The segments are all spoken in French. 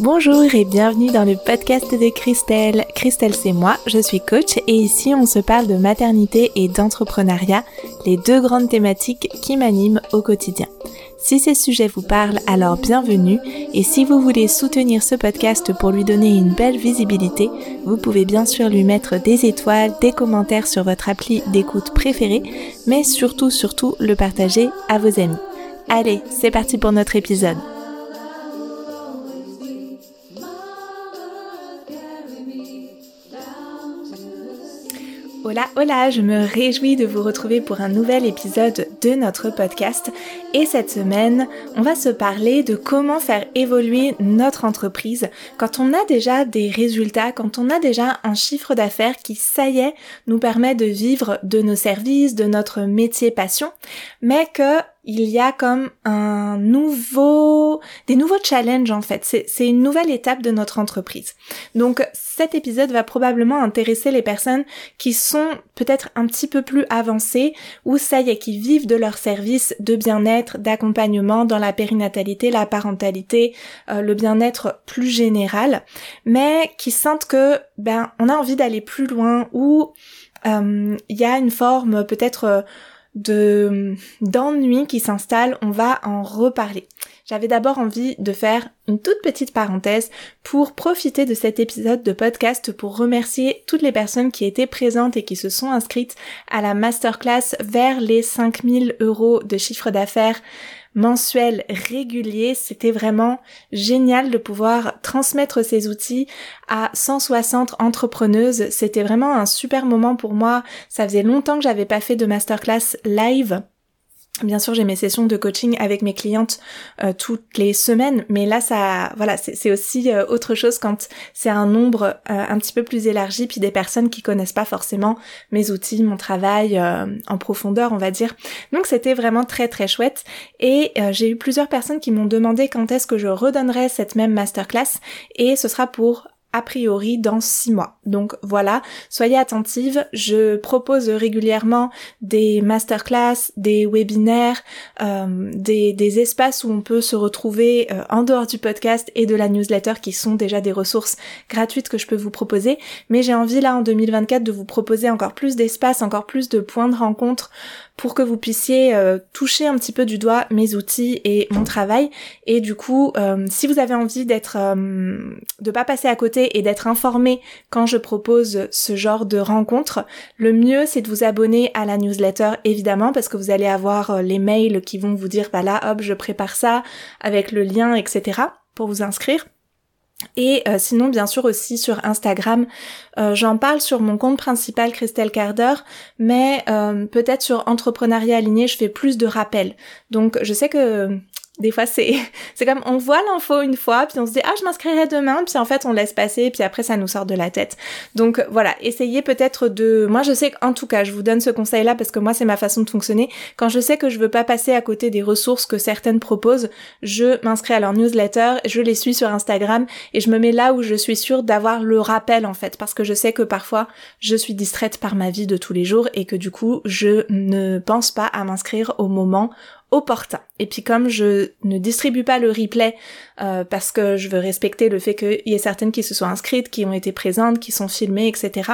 Bonjour et bienvenue dans le podcast de Christelle. Christelle c'est moi, je suis coach et ici on se parle de maternité et d'entrepreneuriat, les deux grandes thématiques qui m'animent au quotidien. Si ces sujets vous parlent, alors bienvenue et si vous voulez soutenir ce podcast pour lui donner une belle visibilité, vous pouvez bien sûr lui mettre des étoiles, des commentaires sur votre appli d'écoute préférée, mais surtout surtout le partager à vos amis. Allez, c'est parti pour notre épisode. Hola, hola, je me réjouis de vous retrouver pour un nouvel épisode de notre podcast. Et cette semaine, on va se parler de comment faire évoluer notre entreprise quand on a déjà des résultats, quand on a déjà un chiffre d'affaires qui, ça y est, nous permet de vivre de nos services, de notre métier passion, mais que il y a comme un nouveau, des nouveaux challenges en fait. C'est une nouvelle étape de notre entreprise. Donc cet épisode va probablement intéresser les personnes qui sont peut-être un petit peu plus avancées ou ça y est, qui vivent de leur service de bien-être, d'accompagnement dans la périnatalité, la parentalité, euh, le bien-être plus général, mais qui sentent que ben on a envie d'aller plus loin ou euh, il y a une forme peut-être euh, de d'ennui qui s'installe, on va en reparler. J'avais d'abord envie de faire une toute petite parenthèse pour profiter de cet épisode de podcast pour remercier toutes les personnes qui étaient présentes et qui se sont inscrites à la masterclass vers les 5000 euros de chiffre d'affaires mensuel régulier. C'était vraiment génial de pouvoir transmettre ces outils à 160 entrepreneuses. C'était vraiment un super moment pour moi. Ça faisait longtemps que j'avais pas fait de masterclass live. Bien sûr, j'ai mes sessions de coaching avec mes clientes euh, toutes les semaines, mais là, ça, voilà, c'est aussi euh, autre chose quand c'est un nombre euh, un petit peu plus élargi, puis des personnes qui connaissent pas forcément mes outils, mon travail en profondeur, on va dire. Donc, c'était vraiment très très chouette. Et j'ai eu plusieurs personnes qui m'ont demandé quand est-ce que je redonnerais cette même masterclass, et ce sera pour a priori dans six mois. Donc voilà, soyez attentives. Je propose régulièrement des masterclass, des webinaires, euh, des, des, espaces où on peut se retrouver euh, en dehors du podcast et de la newsletter qui sont déjà des ressources gratuites que je peux vous proposer. Mais j'ai envie là en 2024 de vous proposer encore plus d'espaces, encore plus de points de rencontre pour que vous puissiez euh, toucher un petit peu du doigt mes outils et mon travail. Et du coup, euh, si vous avez envie d'être, euh, de pas passer à côté et d'être informé quand je propose ce genre de rencontre, le mieux c'est de vous abonner à la newsletter évidemment parce que vous allez avoir les mails qui vont vous dire bah là hop je prépare ça avec le lien etc pour vous inscrire. Et euh, sinon, bien sûr aussi sur Instagram, euh, j'en parle sur mon compte principal Christelle Carder, mais euh, peut-être sur Entrepreneuriat Aligné, je fais plus de rappels. Donc je sais que des fois c'est c'est comme on voit l'info une fois puis on se dit ah je m'inscrirai demain puis en fait on laisse passer puis après ça nous sort de la tête. Donc voilà essayez peut-être de moi je sais qu'en tout cas je vous donne ce conseil là parce que moi c'est ma façon de fonctionner. Quand je sais que je veux pas passer à côté des ressources que certaines proposent je m'inscris à leur newsletter je les suis sur Instagram et je me mets là où je suis sûre d'avoir le rappel en fait. Parce que je sais que parfois je suis distraite par ma vie de tous les jours et que du coup je ne pense pas à m'inscrire au moment opportun. Et puis comme je ne distribue pas le replay euh, parce que je veux respecter le fait qu'il y ait certaines qui se sont inscrites, qui ont été présentes, qui sont filmées, etc.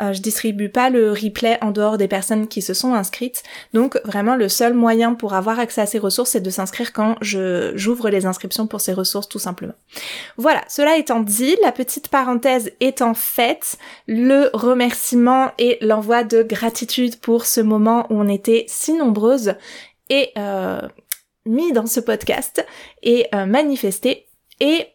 Euh, je distribue pas le replay en dehors des personnes qui se sont inscrites. Donc vraiment le seul moyen pour avoir accès à ces ressources, c'est de s'inscrire quand je j'ouvre les inscriptions pour ces ressources tout simplement. Voilà, cela étant dit, la petite parenthèse étant faite, le remerciement et l'envoi de gratitude pour ce moment où on était si nombreuses et euh, mis dans ce podcast et euh, manifesté. Et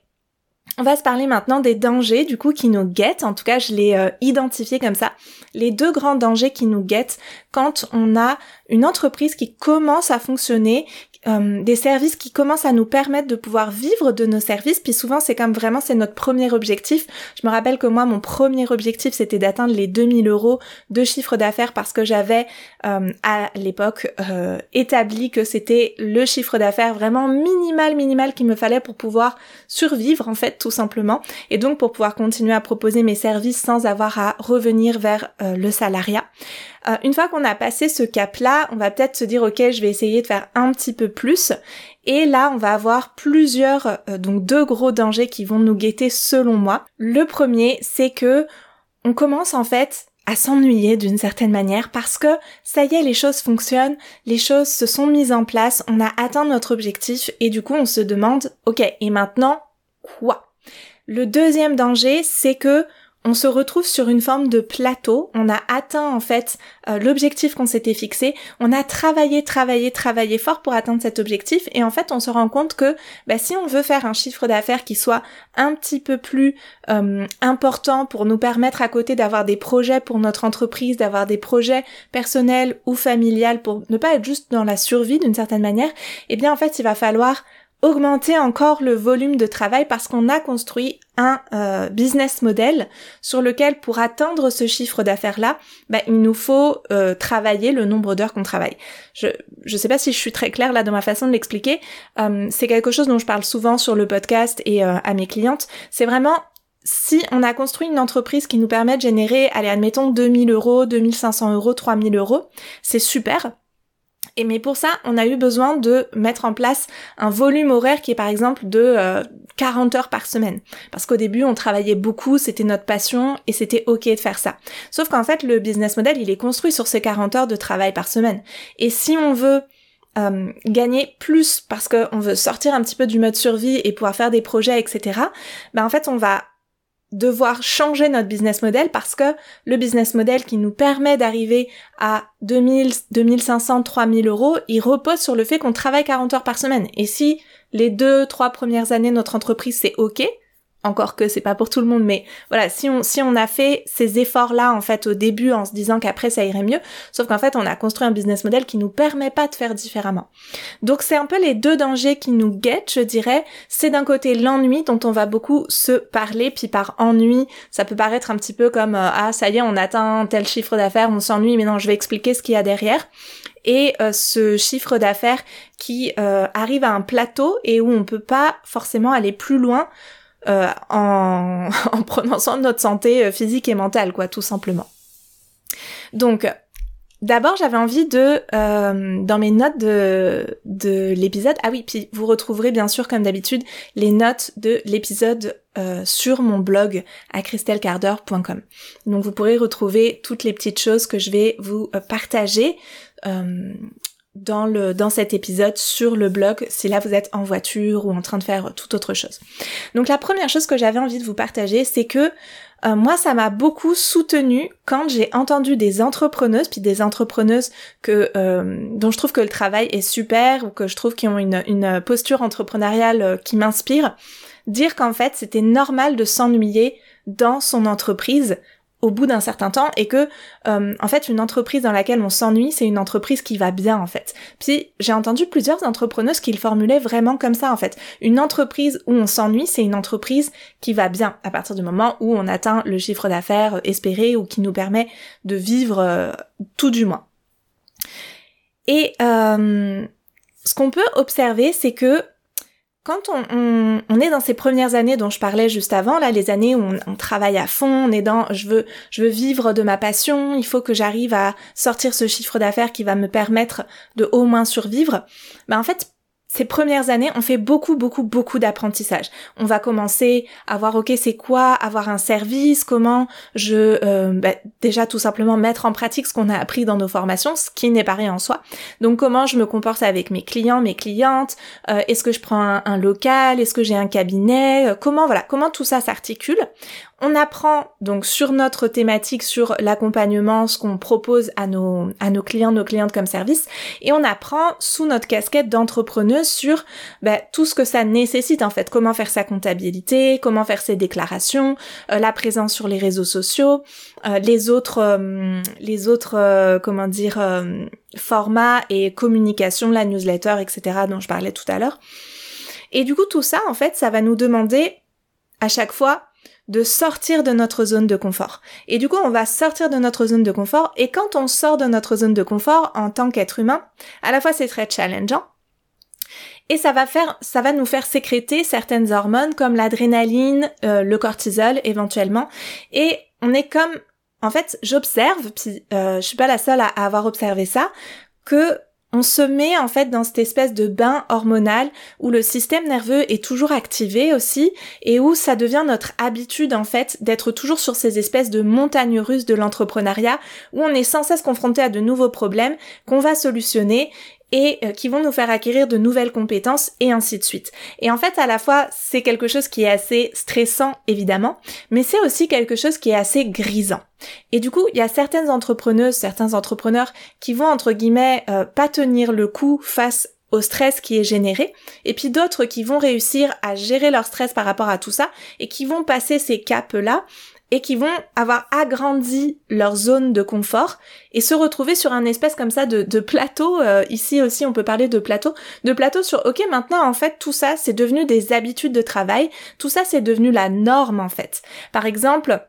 on va se parler maintenant des dangers du coup qui nous guettent, en tout cas je l'ai euh, identifié comme ça, les deux grands dangers qui nous guettent quand on a une entreprise qui commence à fonctionner, euh, des services qui commencent à nous permettre de pouvoir vivre de nos services. Puis souvent, c'est comme vraiment, c'est notre premier objectif. Je me rappelle que moi, mon premier objectif, c'était d'atteindre les 2000 euros de chiffre d'affaires parce que j'avais euh, à l'époque euh, établi que c'était le chiffre d'affaires vraiment minimal, minimal qu'il me fallait pour pouvoir survivre en fait, tout simplement. Et donc pour pouvoir continuer à proposer mes services sans avoir à revenir vers le salariat. Euh, une fois qu'on a passé ce cap-là, on va peut-être se dire ok, je vais essayer de faire un petit peu plus. Et là, on va avoir plusieurs, euh, donc deux gros dangers qui vont nous guetter selon moi. Le premier, c'est que on commence en fait à s'ennuyer d'une certaine manière parce que ça y est, les choses fonctionnent, les choses se sont mises en place, on a atteint notre objectif et du coup on se demande, ok, et maintenant quoi? Le deuxième danger, c'est que on se retrouve sur une forme de plateau. On a atteint en fait euh, l'objectif qu'on s'était fixé. On a travaillé, travaillé, travaillé fort pour atteindre cet objectif. Et en fait, on se rend compte que bah, si on veut faire un chiffre d'affaires qui soit un petit peu plus euh, important pour nous permettre à côté d'avoir des projets pour notre entreprise, d'avoir des projets personnels ou familiales pour ne pas être juste dans la survie d'une certaine manière, eh bien en fait, il va falloir augmenter encore le volume de travail parce qu'on a construit un euh, business model sur lequel pour atteindre ce chiffre d'affaires là, bah, il nous faut euh, travailler le nombre d'heures qu'on travaille. Je je sais pas si je suis très claire là dans ma façon de l'expliquer. Euh, c'est quelque chose dont je parle souvent sur le podcast et à mes clientes. C'est vraiment si on a construit une entreprise qui nous permet de générer, allez, admettons 2000 euros, 2500 euros, 3000 euros, c'est super. Et mais pour ça, on a eu besoin de mettre en place un volume horaire qui est par exemple de 40 euh, heures par semaine. Parce qu'au début, on travaillait beaucoup, c'était notre passion et c'était ok de faire ça. Sauf qu'en fait, le business model, il est construit sur ces 40 heures de travail par semaine. Et si on veut euh, gagner plus parce qu'on veut sortir un petit peu du mode survie et pouvoir faire des projets, etc., ben en fait, on va devoir changer notre business model parce que le business model qui nous permet d'arriver à 2000, 2500, 3000 euros, il repose sur le fait qu'on travaille 40 heures par semaine. Et si les deux, trois premières années notre entreprise c'est ok, encore que c'est pas pour tout le monde, mais voilà, si on, si on a fait ces efforts-là, en fait, au début, en se disant qu'après ça irait mieux, sauf qu'en fait, on a construit un business model qui nous permet pas de faire différemment. Donc, c'est un peu les deux dangers qui nous guettent, je dirais. C'est d'un côté l'ennui, dont on va beaucoup se parler, puis par ennui, ça peut paraître un petit peu comme, euh, ah, ça y est, on atteint tel chiffre d'affaires, on s'ennuie, mais non, je vais expliquer ce qu'il y a derrière et euh, ce chiffre d'affaires qui euh, arrive à un plateau et où on peut pas forcément aller plus loin euh, en, en prenant notre santé euh, physique et mentale, quoi, tout simplement. Donc, D'abord, j'avais envie de, euh, dans mes notes de, de l'épisode, ah oui, puis vous retrouverez bien sûr, comme d'habitude, les notes de l'épisode sur mon blog à christelcarder.com. Donc vous pourrez retrouver toutes les petites choses que je vais vous partager dans le dans cet épisode sur le blog si là vous êtes en voiture ou en train de faire toute autre chose. Donc la première chose que j'avais envie de vous partager, c'est que euh, moi ça m'a beaucoup soutenu quand j'ai entendu des entrepreneuses puis des entrepreneuses que euh, dont je trouve que le travail est super ou que je trouve qu'ils ont une, une posture entrepreneuriale euh, qui m'inspire dire qu'en fait c'était normal de s'ennuyer dans son entreprise au bout d'un certain temps et que euh, en fait une entreprise dans laquelle on s'ennuie c'est une entreprise qui va bien en fait. Puis j'ai entendu plusieurs entrepreneuses qui le formulaient vraiment comme ça en fait. Une entreprise où on s'ennuie c'est une entreprise qui va bien à partir du moment où on atteint le chiffre d'affaires espéré ou qui nous permet de vivre euh, tout du moins. Et euh, ce qu'on peut observer c'est que quand on, est dans ces premières années dont je parlais juste avant, là, les années où on, travaille à fond, on est dans, je veux, je veux vivre de ma passion, il faut que j'arrive à sortir ce chiffre d'affaires qui va me permettre de au moins survivre. Ben en fait, ces premières années, on fait beaucoup, beaucoup, beaucoup d'apprentissage. On va commencer à voir, ok, c'est quoi avoir un service, comment je, euh, bah, déjà tout simplement mettre en pratique ce qu'on a appris dans nos formations, ce qui n'est pas rien en soi. Donc comment je me comporte avec mes clients, mes clientes, euh, est-ce que je prends un, local, est-ce que j'ai un cabinet, euh, comment voilà, comment tout ça s'articule? On apprend donc sur notre thématique, sur l'accompagnement, ce qu'on propose à nos, à nos clients, nos clientes comme service, et on apprend sous notre casquette d'entrepreneuse sur bah, tout ce que ça nécessite en fait, comment faire sa comptabilité, comment faire ses déclarations, euh, la présence sur les réseaux sociaux, euh, les autres, euh, les autres, comment dire, formats et communication, la newsletter, etc. dont je parlais tout à l'heure. Et du coup, tout ça, en fait, ça va nous demander à chaque fois de sortir de notre zone de confort. Et du coup, on va sortir de notre zone de confort. Et quand on sort de notre zone de confort en tant qu'être humain, à la fois c'est très challengeant. Et ça va faire, ça va nous faire sécréter certaines hormones comme l'adrénaline, euh, le cortisol éventuellement. Et on est comme en fait, j'observe, puis euh, je suis pas la seule à, avoir observé ça, que on se met en fait dans cette espèce de bain hormonal où le système nerveux est toujours activé aussi et où ça devient notre habitude en fait d'être toujours sur ces espèces de montagnes russes de l'entrepreneuriat où on est sans cesse confronté à de nouveaux problèmes qu'on va solutionner et euh, qui vont nous faire acquérir de nouvelles compétences et ainsi de suite. Et en fait, à la fois, c'est quelque chose qui est assez stressant, évidemment, mais c'est aussi quelque chose qui est assez grisant. Et du coup, il y a certaines entrepreneuses, certains entrepreneurs qui vont, entre guillemets, euh, pas tenir le coup face au stress qui est généré, et puis d'autres qui vont réussir à gérer leur stress par rapport à tout ça, et qui vont passer ces caps-là, et qui vont avoir agrandi leur zone de confort et se retrouver sur un espèce comme ça de, plateau. Euh, ici aussi, on peut parler de plateau, de plateau sur OK, maintenant en fait tout ça c'est devenu des habitudes de travail, tout ça c'est devenu la norme en fait. Par exemple,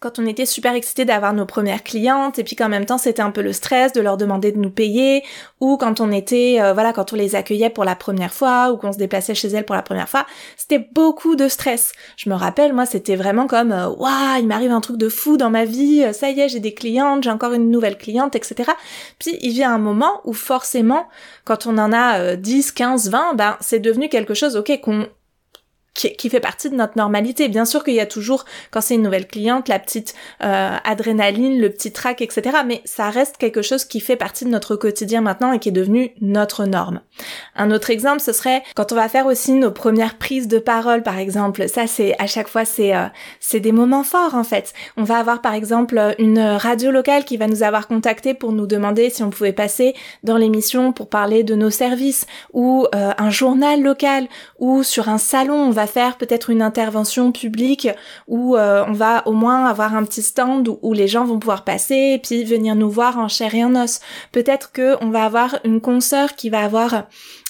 quand on était super excité d'avoir nos premières clientes et puis qu'en même temps c'était un peu le stress de leur demander de nous payer ou quand on était euh, voilà quand on les accueillait pour la première fois ou qu'on se déplaçait chez elles pour la première fois c'était beaucoup de stress. Je me rappelle moi c'était vraiment comme euh, waouh il m'arrive un truc de fou dans ma vie euh, ça y est j'ai des clientes j'ai encore une nouvelle cliente etc puis il vient un moment où forcément quand on en a 10 15 20 ben c'est devenu quelque chose ok qu'on qui, fait partie de notre normalité. Bien sûr qu'il y a toujours, quand c'est une nouvelle cliente, la petite euh, adrénaline, le petit trac, etc. Mais ça reste quelque chose qui fait partie de notre quotidien maintenant et qui est devenu notre norme. Un autre exemple, ce serait quand on va faire aussi nos premières prises de parole, par exemple. Ça, c'est à chaque fois, c'est euh, c'est des moments forts en fait. On va avoir par exemple une radio locale qui va nous avoir contacté pour nous demander si on pouvait passer dans l'émission pour parler de nos services, ou euh, un journal local, ou sur un salon, on va faire peut-être une intervention publique où euh, on va au moins avoir un petit stand où, les gens vont pouvoir passer et puis venir nous voir en chair et en os. Peut-être que on va avoir une consoeur qui va avoir euh,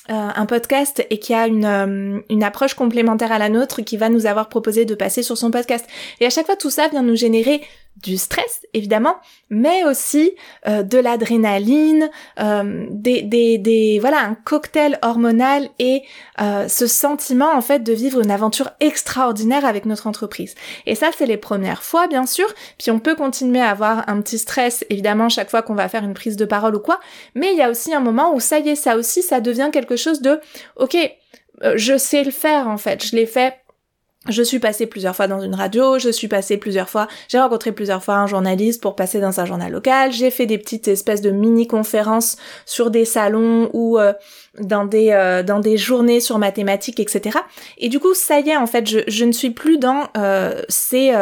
un podcast et qui a une, euh, une approche complémentaire à la nôtre qui va nous avoir proposé de passer sur son podcast. Et à chaque fois, tout ça vient nous générer du stress évidemment, mais aussi euh, de l'adrénaline, euh, des, des, voilà un cocktail hormonal et euh, ce sentiment en fait de vivre une aventure extraordinaire avec notre entreprise. Et ça c'est les premières fois bien sûr, puis on peut continuer à avoir un petit stress évidemment chaque fois qu'on va faire une prise de parole ou quoi, mais il y a aussi un moment où ça y est, ça aussi ça devient quelque chose de ok, je sais le faire en fait, je l'ai fait je suis passée plusieurs fois dans une radio, je suis passée plusieurs fois, j'ai rencontré plusieurs fois un journaliste pour passer dans un journal local, j'ai fait des petites espèces de mini-conférences sur des salons ou euh, dans des euh, dans des journées sur mathématiques, etc. Et du coup, ça y est, en fait, je, ne suis plus dans euh, ces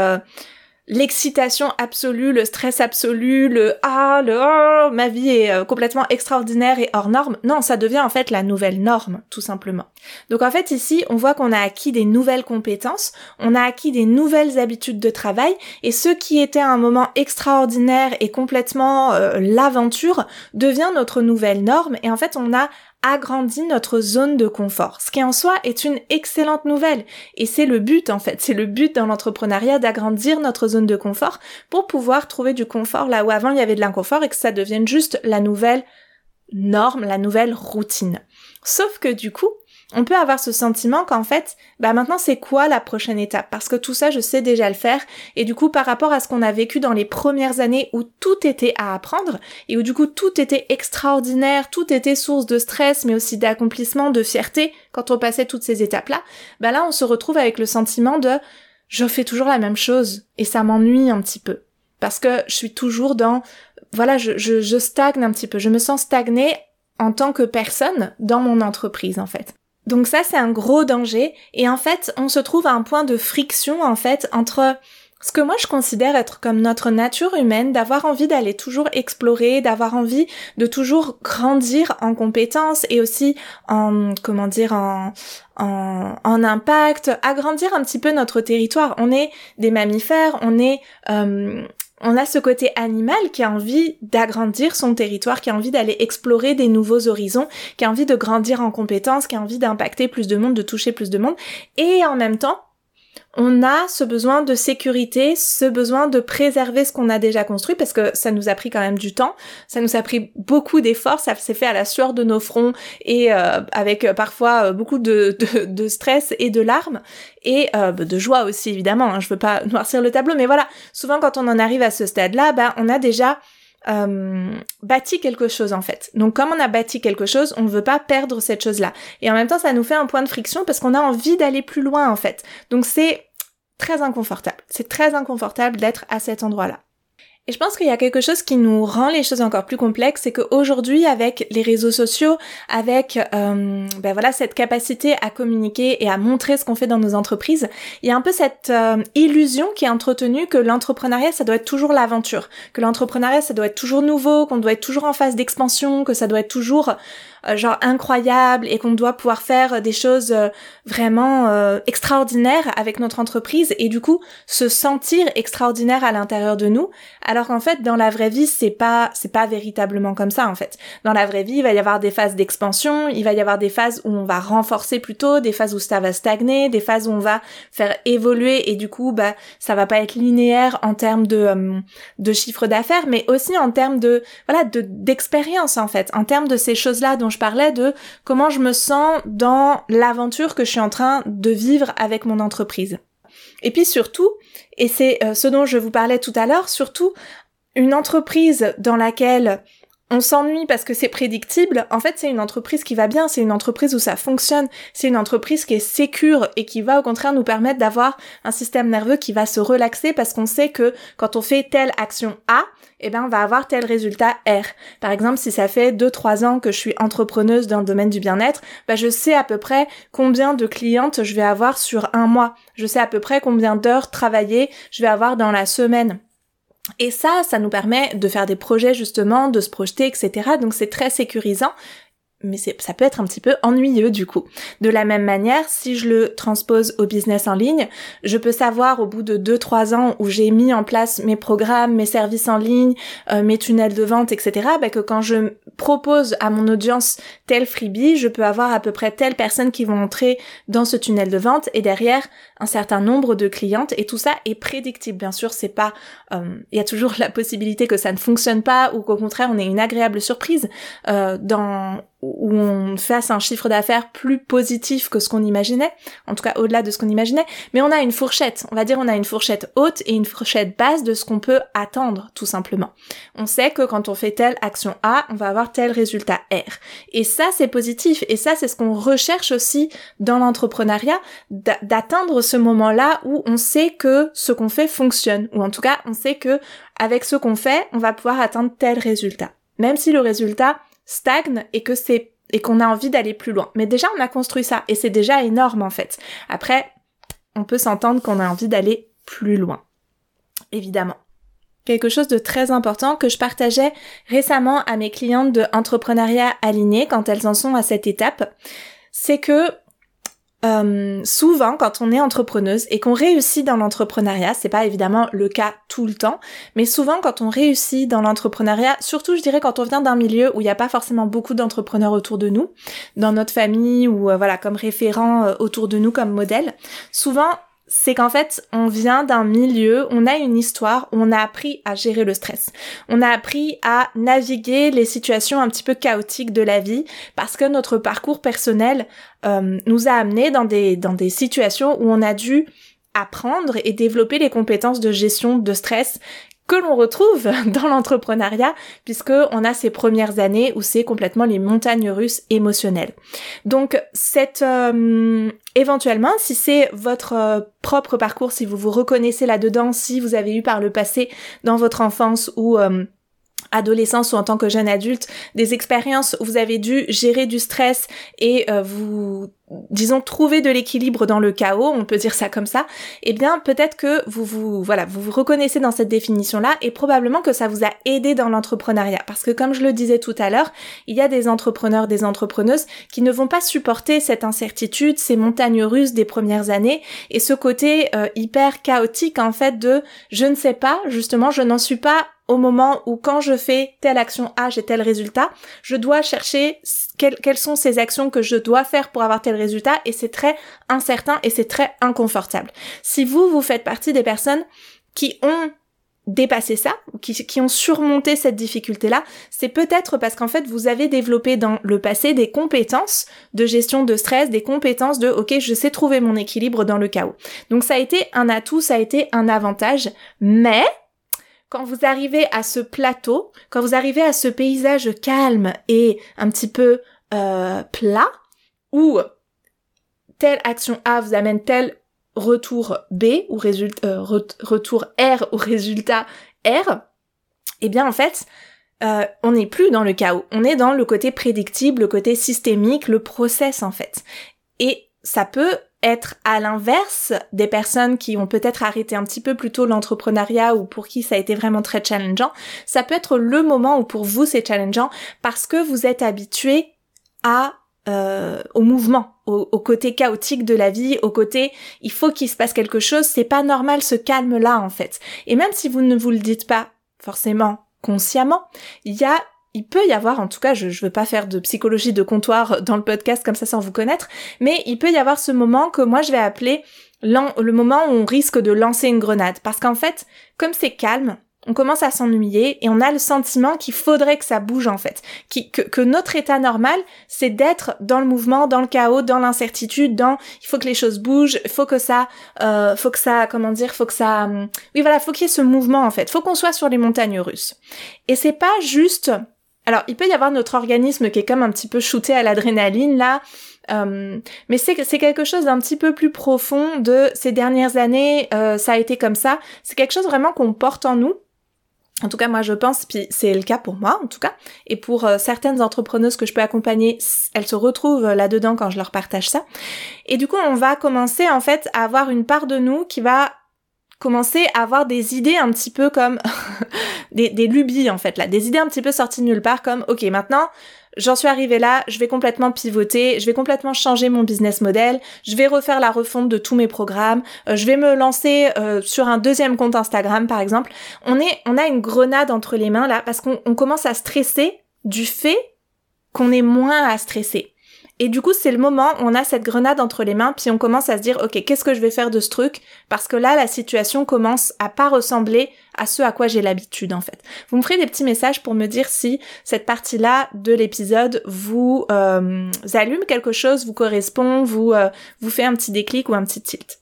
l'excitation absolue, le stress absolu, le ah, le oh, ma vie est euh, complètement extraordinaire et hors norme. Non, ça devient en fait la nouvelle norme, tout simplement. Donc en fait ici, on voit qu'on a acquis des nouvelles compétences, on a acquis des nouvelles habitudes de travail et ce qui était un moment extraordinaire et complètement euh, l'aventure devient notre nouvelle norme et en fait on a agrandit notre zone de confort, ce qui en soi est une excellente nouvelle. Et c'est le but en fait, c'est le but dans l'entrepreneuriat d'agrandir notre zone de confort pour pouvoir trouver du confort là où avant il y avait de l'inconfort et que ça devienne juste la nouvelle norme, la nouvelle routine. Sauf que du coup, on peut avoir ce sentiment qu'en fait, bah maintenant c'est quoi la prochaine étape? Parce que tout ça, je sais déjà le faire. Et du coup, par rapport à ce qu'on a vécu dans les premières années où tout était à apprendre et où du coup tout était extraordinaire, tout était source de stress, mais aussi d'accomplissement, de fierté quand on passait toutes ces étapes-là, bah là on se retrouve avec le sentiment de je fais toujours la même chose et ça m'ennuie un petit peu. Parce que je suis toujours dans, voilà, je, je, je stagne un petit peu, je me sens stagnée en tant que personne dans mon entreprise en fait. Donc ça, c'est un gros danger. Et en fait, on se trouve à un point de friction, en fait, entre ce que moi je considère être comme notre nature humaine, d'avoir envie d'aller toujours explorer, d'avoir envie de toujours grandir en compétences et aussi en, comment dire, en, en, impact, agrandir un petit peu notre territoire. On est des mammifères, on est euh, on a ce côté animal qui a envie d'agrandir son territoire, qui a envie d'aller explorer des nouveaux horizons, qui a envie de grandir en compétences, qui a envie d'impacter plus de monde, de toucher plus de monde, et en même temps, on a ce besoin de sécurité, ce besoin de préserver ce qu'on a déjà construit parce que ça nous a pris quand même du temps, ça nous a pris beaucoup d'efforts, ça s'est fait à la sueur de nos fronts et euh, avec euh, parfois euh, beaucoup de, stress et de larmes et bah, de joie aussi évidemment. Hein, je veux pas noircir le tableau, mais voilà, souvent quand on en arrive à ce stade-là, ben on a déjà bâti quelque chose en fait. Donc comme on a bâti quelque chose, on ne veut pas perdre cette chose-là. Et en même temps, ça nous fait un point de friction parce qu'on a envie d'aller plus loin en fait. Donc c'est très inconfortable. C'est très inconfortable d'être à cet endroit-là. Et je pense qu'il y a quelque chose qui nous rend les choses encore plus complexes, c'est qu'aujourd'hui, avec les réseaux sociaux, avec euh, ben voilà cette capacité à communiquer et à montrer ce qu'on fait dans nos entreprises, il y a un peu cette euh, illusion qui est entretenue que l'entrepreneuriat, ça doit être toujours l'aventure, que l'entrepreneuriat, ça doit être toujours nouveau, qu'on doit être toujours en phase d'expansion, que ça doit être toujours euh, genre incroyable et qu'on doit pouvoir faire des choses euh, vraiment euh, extraordinaires avec notre entreprise et du coup se sentir extraordinaire à l'intérieur de nous. Alors qu'en fait dans la vraie vie c'est pas c'est pas véritablement comme ça en fait. Dans la vraie vie il va y avoir des phases d'expansion il va y avoir des phases où on va renforcer plutôt des phases où ça va stagner des phases où on va faire évoluer et du coup bah ça va pas être linéaire en termes de de chiffre d'affaires mais aussi en termes de voilà de d'expérience en fait. En termes de ces choses là dont je parlais de comment je me sens dans l'aventure que je suis en train de vivre avec mon entreprise. Et puis surtout, et c'est euh, ce dont je vous parlais tout à l'heure, surtout une entreprise dans laquelle on s'ennuie parce que c'est prédictible, en fait c'est une entreprise qui va bien, c'est une entreprise où ça fonctionne, c'est une entreprise qui est sécure et qui va au contraire nous permettre d'avoir un système nerveux qui va se relaxer parce qu'on sait que quand on fait telle action A, eh ben on va avoir tel résultat R. Par exemple, si ça fait 2-3 ans que je suis entrepreneuse dans le domaine du bien-être, bah je sais à peu près combien de clientes je vais avoir sur un mois. Je sais à peu près combien d'heures travaillées je vais avoir dans la semaine. Et ça, ça nous permet de faire des projets justement, de se projeter, etc. Donc c'est très sécurisant mais ça peut être un petit peu ennuyeux du coup. De la même manière, si je le transpose au business en ligne, je peux savoir au bout de 2-3 ans où j'ai mis en place mes programmes, mes services en ligne, euh, mes tunnels de vente, etc., bah, que quand je propose à mon audience tel freebie, je peux avoir à peu près telle personne qui vont entrer dans ce tunnel de vente et derrière un certain nombre de clientes et tout ça est prédictible. Bien sûr, c'est pas, euh, il y a toujours la possibilité que ça ne fonctionne pas ou qu'au contraire on ait une agréable surprise euh, dans où on fasse un chiffre d'affaires plus positif que ce qu'on imaginait, en tout cas au-delà de ce qu'on imaginait, mais on a une fourchette, on va dire on a une fourchette haute et une fourchette basse de ce qu'on peut attendre tout simplement. On sait que quand on fait telle action A, on va avoir tel résultat R. Et ça c'est positif et ça c'est ce qu'on recherche aussi dans l'entrepreneuriat, d'atteindre ce moment-là où on sait que ce qu'on fait fonctionne, ou en tout cas on sait que avec ce qu'on fait, on va pouvoir atteindre tel résultat. Même si le résultat stagne et que c'est et qu'on a envie d'aller plus loin. Mais déjà on a construit ça et c'est déjà énorme en fait. Après, on peut s'entendre qu'on a envie d'aller plus loin. Évidemment. Quelque chose de très important que je partageais récemment à mes clientes de entrepreneuriat aligné quand elles en sont à cette étape, c'est que euh, souvent, quand on est entrepreneuse et qu'on réussit dans l'entrepreneuriat, c'est pas évidemment le cas tout le temps, mais souvent quand on réussit dans l'entrepreneuriat, surtout je dirais quand on vient d'un milieu où il n'y a pas forcément beaucoup d'entrepreneurs autour de nous, dans notre famille ou euh, voilà comme référent euh, autour de nous comme modèle, souvent c'est qu'en fait, on vient d'un milieu, on a une histoire on a appris à gérer le stress. On a appris à naviguer les situations un petit peu chaotiques de la vie parce que notre parcours personnel euh, nous a amené dans des, dans des situations où on a dû apprendre et développer les compétences de gestion de stress que l'on retrouve dans l'entrepreneuriat puisque on a ces premières années où c'est complètement les montagnes russes émotionnelles. Donc cette euh, éventuellement si c'est votre euh, propre parcours si vous vous reconnaissez là-dedans si vous avez eu par le passé dans votre enfance ou euh, adolescence ou en tant que jeune adulte, des expériences où vous avez dû gérer du stress et euh, vous disons trouver de l'équilibre dans le chaos, on peut dire ça comme ça, eh bien peut-être que vous vous voilà, vous vous reconnaissez dans cette définition là et probablement que ça vous a aidé dans l'entrepreneuriat. Parce que comme je le disais tout à l'heure, il y a des entrepreneurs, des entrepreneuses qui ne vont pas supporter cette incertitude, ces montagnes russes des premières années et ce côté euh, hyper chaotique en fait de je ne sais pas, justement, je n'en suis pas au moment où quand je fais telle action A, j'ai tel résultat, je dois chercher quelles, sont ces actions que je dois faire pour avoir tel résultat et c'est très incertain et c'est très inconfortable. Si vous, vous faites partie des personnes qui ont dépassé ça, qui, qui ont surmonté cette difficulté-là, c'est peut-être parce qu'en fait vous avez développé dans le passé des compétences de gestion de stress, des compétences de ok je sais trouver mon équilibre dans le chaos. Donc ça a été un atout, ça a été un avantage, mais quand vous arrivez à ce plateau, quand vous arrivez à ce paysage calme et un petit peu euh, plat, où telle action A vous amène tel retour B ou résultat, euh, retour R ou résultat R, eh bien en fait, euh, on n'est plus dans le chaos, on est dans le côté prédictible, le côté systémique, le process en fait. Et ça peut être à l'inverse des personnes qui ont peut-être arrêté un petit peu plus tôt l'entrepreneuriat ou pour qui ça a été vraiment très challengeant, ça peut être le moment où pour vous c'est challengeant parce que vous êtes habitué à euh, au mouvement, au, au, côté chaotique de la vie, au côté il faut qu'il se passe quelque chose, c'est pas normal ce calme là en fait. Et même si vous ne vous le dites pas forcément consciemment, il y a il peut y avoir, en tout cas, je, je veux pas faire de psychologie de comptoir dans le podcast comme ça sans vous connaître, mais il peut y avoir ce moment que moi je vais appeler le moment où on risque de lancer une grenade. Parce qu'en fait, comme c'est calme, on commence à s'ennuyer et on a le sentiment qu'il faudrait que ça bouge en fait, que, notre état normal, c'est d'être dans le mouvement, dans le chaos, dans l'incertitude, dans il faut que les choses bougent, il faut que ça, euh, faut que ça, comment dire, faut que ça, hum, oui voilà, faut qu'il y ait ce mouvement en fait, faut qu'on soit sur les montagnes russes. Et c'est pas juste alors, il peut y avoir notre organisme qui est comme un petit peu shooté à l'adrénaline là, euh, mais c'est quelque chose d'un petit peu plus profond de ces dernières années, euh, ça a été comme ça. C'est quelque chose vraiment qu'on porte en nous. En tout cas, moi je pense, puis c'est le cas pour moi en tout cas, et pour euh, certaines entrepreneuses que je peux accompagner, elles se retrouvent là-dedans quand je leur partage ça. Et du coup, on va commencer en fait à avoir une part de nous qui va commencer à avoir des idées un petit peu comme des, lubies en fait là, des idées un petit peu sorties de nulle part comme ok maintenant j'en suis arrivée là, je vais complètement pivoter, je vais complètement changer mon business model, je vais refaire la refonte de tous mes programmes, euh, je vais me lancer euh, sur un deuxième compte Instagram par exemple. On est on a une grenade entre les mains là parce qu'on commence à stresser du fait qu'on est moins à stresser. Et du coup, c'est le moment où on a cette grenade entre les mains, puis on commence à se dire, ok, qu'est-ce que je vais faire de ce truc? Parce que là, la situation commence à pas ressembler à ce à quoi j'ai l'habitude, en fait. Vous me ferez des petits messages pour me dire si cette partie-là de l'épisode vous euh, allume quelque chose, vous correspond, vous euh, vous fait un petit déclic ou un petit tilt.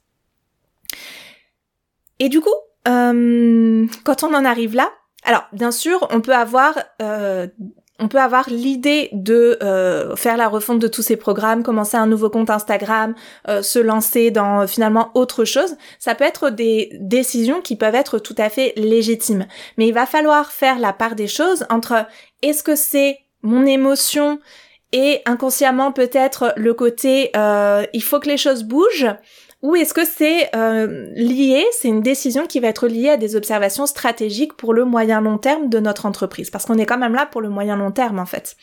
Et du coup, euh, quand on en arrive là, alors bien sûr, on peut avoir euh, on peut avoir l'idée de euh, faire la refonte de tous ces programmes, commencer un nouveau compte Instagram, euh, se lancer dans euh, finalement autre chose. Ça peut être des décisions qui peuvent être tout à fait légitimes. Mais il va falloir faire la part des choses entre est-ce que c'est mon émotion et inconsciemment peut-être le côté il faut que les choses bougent ou est-ce que c'est euh, lié, c'est une décision qui va être liée à des observations stratégiques pour le moyen long terme de notre entreprise? Parce qu'on est quand même là pour le moyen long terme en fait.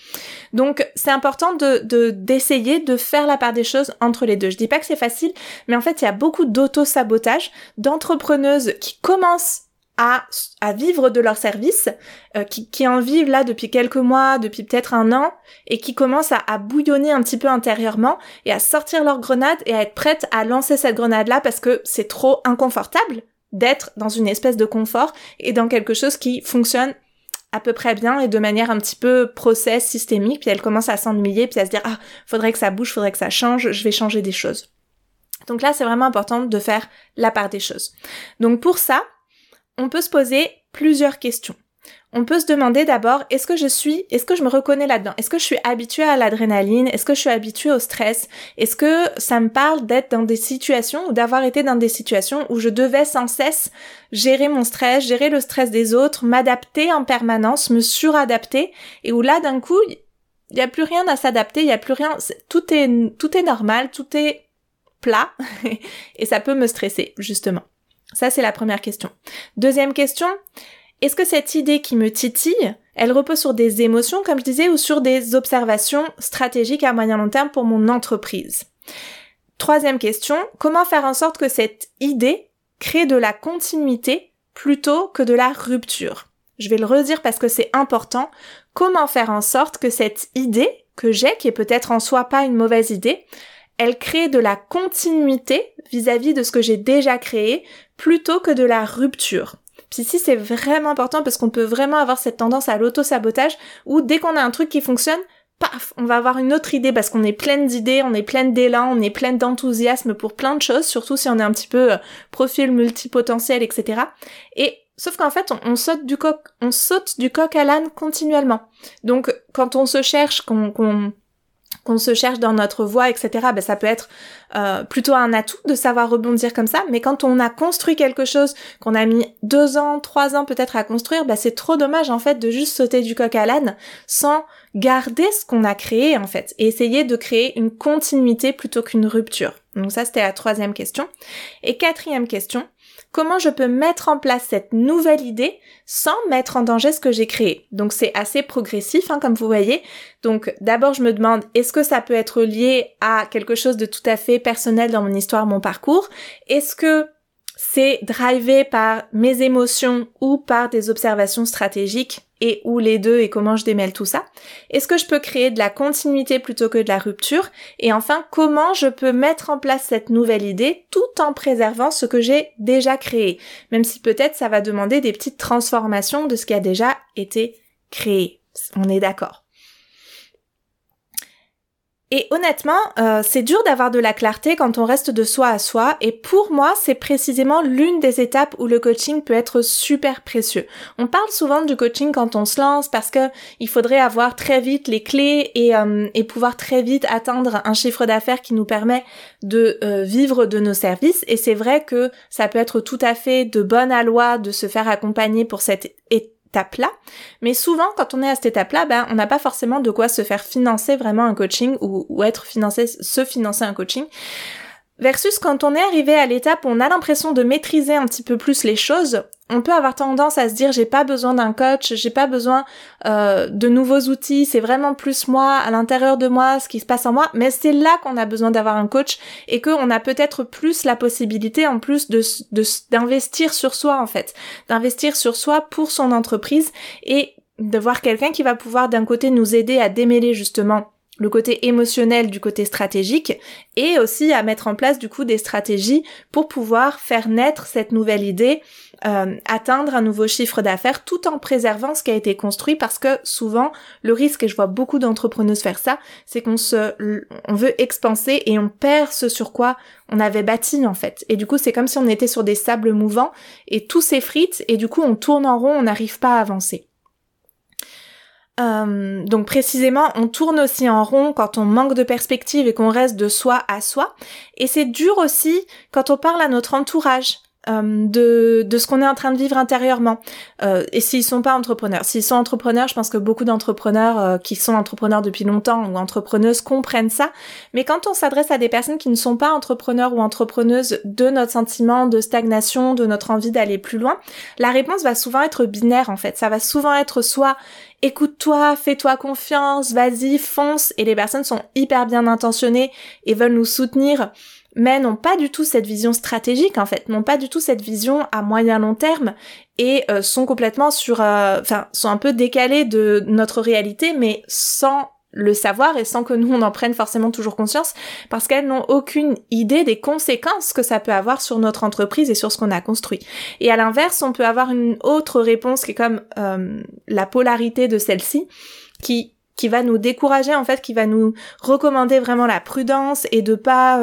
Donc c'est important de d'essayer de, faire la part des choses entre les deux. Je dis pas que c'est facile, mais en fait il y a beaucoup d'auto-sabotage d'entrepreneuses qui commencent à, vivre de leur service, euh, qui, qui en vivent là depuis quelques mois, depuis peut-être un an, et qui commencent à, bouillonner un petit peu intérieurement et à sortir leur grenade et à être prêtes à lancer cette grenade-là parce que c'est trop inconfortable d'être dans une espèce de confort et dans quelque chose qui fonctionne à peu près bien et de manière un petit peu process systémique, puis elle commence à s'ennuyer, puis à se dire ah faudrait que ça bouge, faudrait que ça change, je vais changer des choses. Donc là c'est vraiment important de faire la part des choses. Donc pour ça, on peut se poser plusieurs questions. On peut se demander d'abord, est-ce que je suis, est-ce que je me reconnais là-dedans? Est-ce que je suis habituée à l'adrénaline? Est-ce que je suis habituée au stress? Est-ce que ça me parle d'être dans des situations ou d'avoir été dans des situations où je devais sans cesse gérer mon stress, gérer le stress des autres, m'adapter en permanence, me suradapter et où là d'un coup, il n'y a plus rien à s'adapter, il n'y a plus rien, tout est, tout est normal, tout est plat et ça peut me stresser justement. Ça, c'est la première question. Deuxième question, est-ce que cette idée qui me titille, elle repose sur des émotions, comme je disais, ou sur des observations stratégiques à moyen long terme pour mon entreprise? Troisième question, comment faire en sorte que cette idée crée de la continuité plutôt que de la rupture? Je vais le redire parce que c'est important, comment faire en sorte que cette idée que j'ai, qui est peut-être en soi pas une mauvaise idée, elle crée de la continuité vis-à-vis de ce que j'ai déjà créé plutôt que de la rupture. Puis ici, c'est vraiment important parce qu'on peut vraiment avoir cette tendance à l'auto-sabotage où dès qu'on a un truc qui fonctionne, paf, on va avoir une autre idée parce qu'on est pleine d'idées, on est pleine d'élan, on est pleine d'enthousiasme pour plein de choses, surtout si on est un petit peu euh, profil multipotentiel, etc. Et sauf qu'en fait, on, saute du coq, on saute du coq à l'âne continuellement. Donc, quand on se cherche, qu'on qu'on se cherche dans notre voie, etc., ben, ça peut être euh, plutôt un atout de savoir rebondir comme ça. Mais quand on a construit quelque chose, qu'on a mis deux ans, trois ans peut-être à construire, ben, c'est trop dommage en fait de juste sauter du coq à l'âne sans garder ce qu'on a créé en fait et essayer de créer une continuité plutôt qu'une rupture. Donc ça c'était la troisième question. Et quatrième question, comment je peux mettre en place cette nouvelle idée sans mettre en danger ce que j'ai créé. Donc c'est assez progressif, hein, comme vous voyez. Donc d'abord je me demande est-ce que ça peut être lié à quelque chose de tout à fait personnel dans mon histoire, mon parcours? Est-ce que c'est drivé par mes émotions ou par des observations stratégiques et où les deux et comment je démêle tout ça Est-ce que je peux créer de la continuité plutôt que de la rupture? Et enfin, comment je peux mettre en place cette nouvelle idée tout en préservant ce que j'ai déjà créé? Même si peut-être ça va demander des petites transformations de ce qui a déjà été créé. On est d'accord. Et honnêtement, euh, c'est dur d'avoir de la clarté quand on reste de soi à soi. Et pour moi, c'est précisément l'une des étapes où le coaching peut être super précieux. On parle souvent du coaching quand on se lance parce que il faudrait avoir très vite les clés et, euh, pouvoir très vite atteindre un chiffre d'affaires qui nous permet de euh, vivre de nos services. Et c'est vrai que ça peut être tout à fait de bonne aloi de se faire accompagner pour cette étape étape-là. Mais souvent, quand on est à cette étape-là, ben, on n'a pas forcément de quoi se faire financer vraiment un coaching ou, ou être financé, se financer un coaching. Versus quand on est arrivé à l'étape où on a l'impression de maîtriser un petit peu plus les choses, on peut avoir tendance à se dire j'ai pas besoin d'un coach, j'ai pas besoin euh, de nouveaux outils, c'est vraiment plus moi à l'intérieur de moi, ce qui se passe en moi. Mais c'est là qu'on a besoin d'avoir un coach et qu'on a peut-être plus la possibilité en plus d'investir sur soi en fait, d'investir sur soi pour son entreprise et de voir quelqu'un qui va pouvoir d'un côté nous aider à démêler justement le côté émotionnel du côté stratégique et aussi à mettre en place du coup des stratégies pour pouvoir faire naître cette nouvelle idée, euh, atteindre un nouveau chiffre d'affaires tout en préservant ce qui a été construit parce que souvent le risque et je vois beaucoup d'entrepreneuses faire ça, c'est qu'on se on veut expanser et on perd ce sur quoi on avait bâti en fait. Et du coup, c'est comme si on était sur des sables mouvants et tout s'effrite et du coup, on tourne en rond, on n'arrive pas à avancer. Euh, donc précisément, on tourne aussi en rond quand on manque de perspective et qu'on reste de soi à soi. Et c'est dur aussi quand on parle à notre entourage. Euh, de, de ce qu'on est en train de vivre intérieurement. Euh, et s'ils sont pas entrepreneurs. S'ils sont entrepreneurs, je pense que beaucoup d'entrepreneurs euh, qui sont entrepreneurs depuis longtemps ou entrepreneuses comprennent ça. Mais quand on s'adresse à des personnes qui ne sont pas entrepreneurs ou entrepreneuses de notre sentiment de stagnation, de notre envie d'aller plus loin, la réponse va souvent être binaire en fait. Ça va souvent être soit écoute-toi, fais-toi confiance, vas-y, fonce. Et les personnes sont hyper bien intentionnées et veulent nous soutenir mais n'ont pas du tout cette vision stratégique en fait, n'ont pas du tout cette vision à moyen long terme et euh, sont complètement sur, euh, enfin, sont un peu décalés de notre réalité, mais sans le savoir et sans que nous on en prenne forcément toujours conscience parce qu'elles n'ont aucune idée des conséquences que ça peut avoir sur notre entreprise et sur ce qu'on a construit. Et à l'inverse, on peut avoir une autre réponse qui est comme euh, la polarité de celle-ci qui qui va nous décourager en fait, qui va nous recommander vraiment la prudence et de pas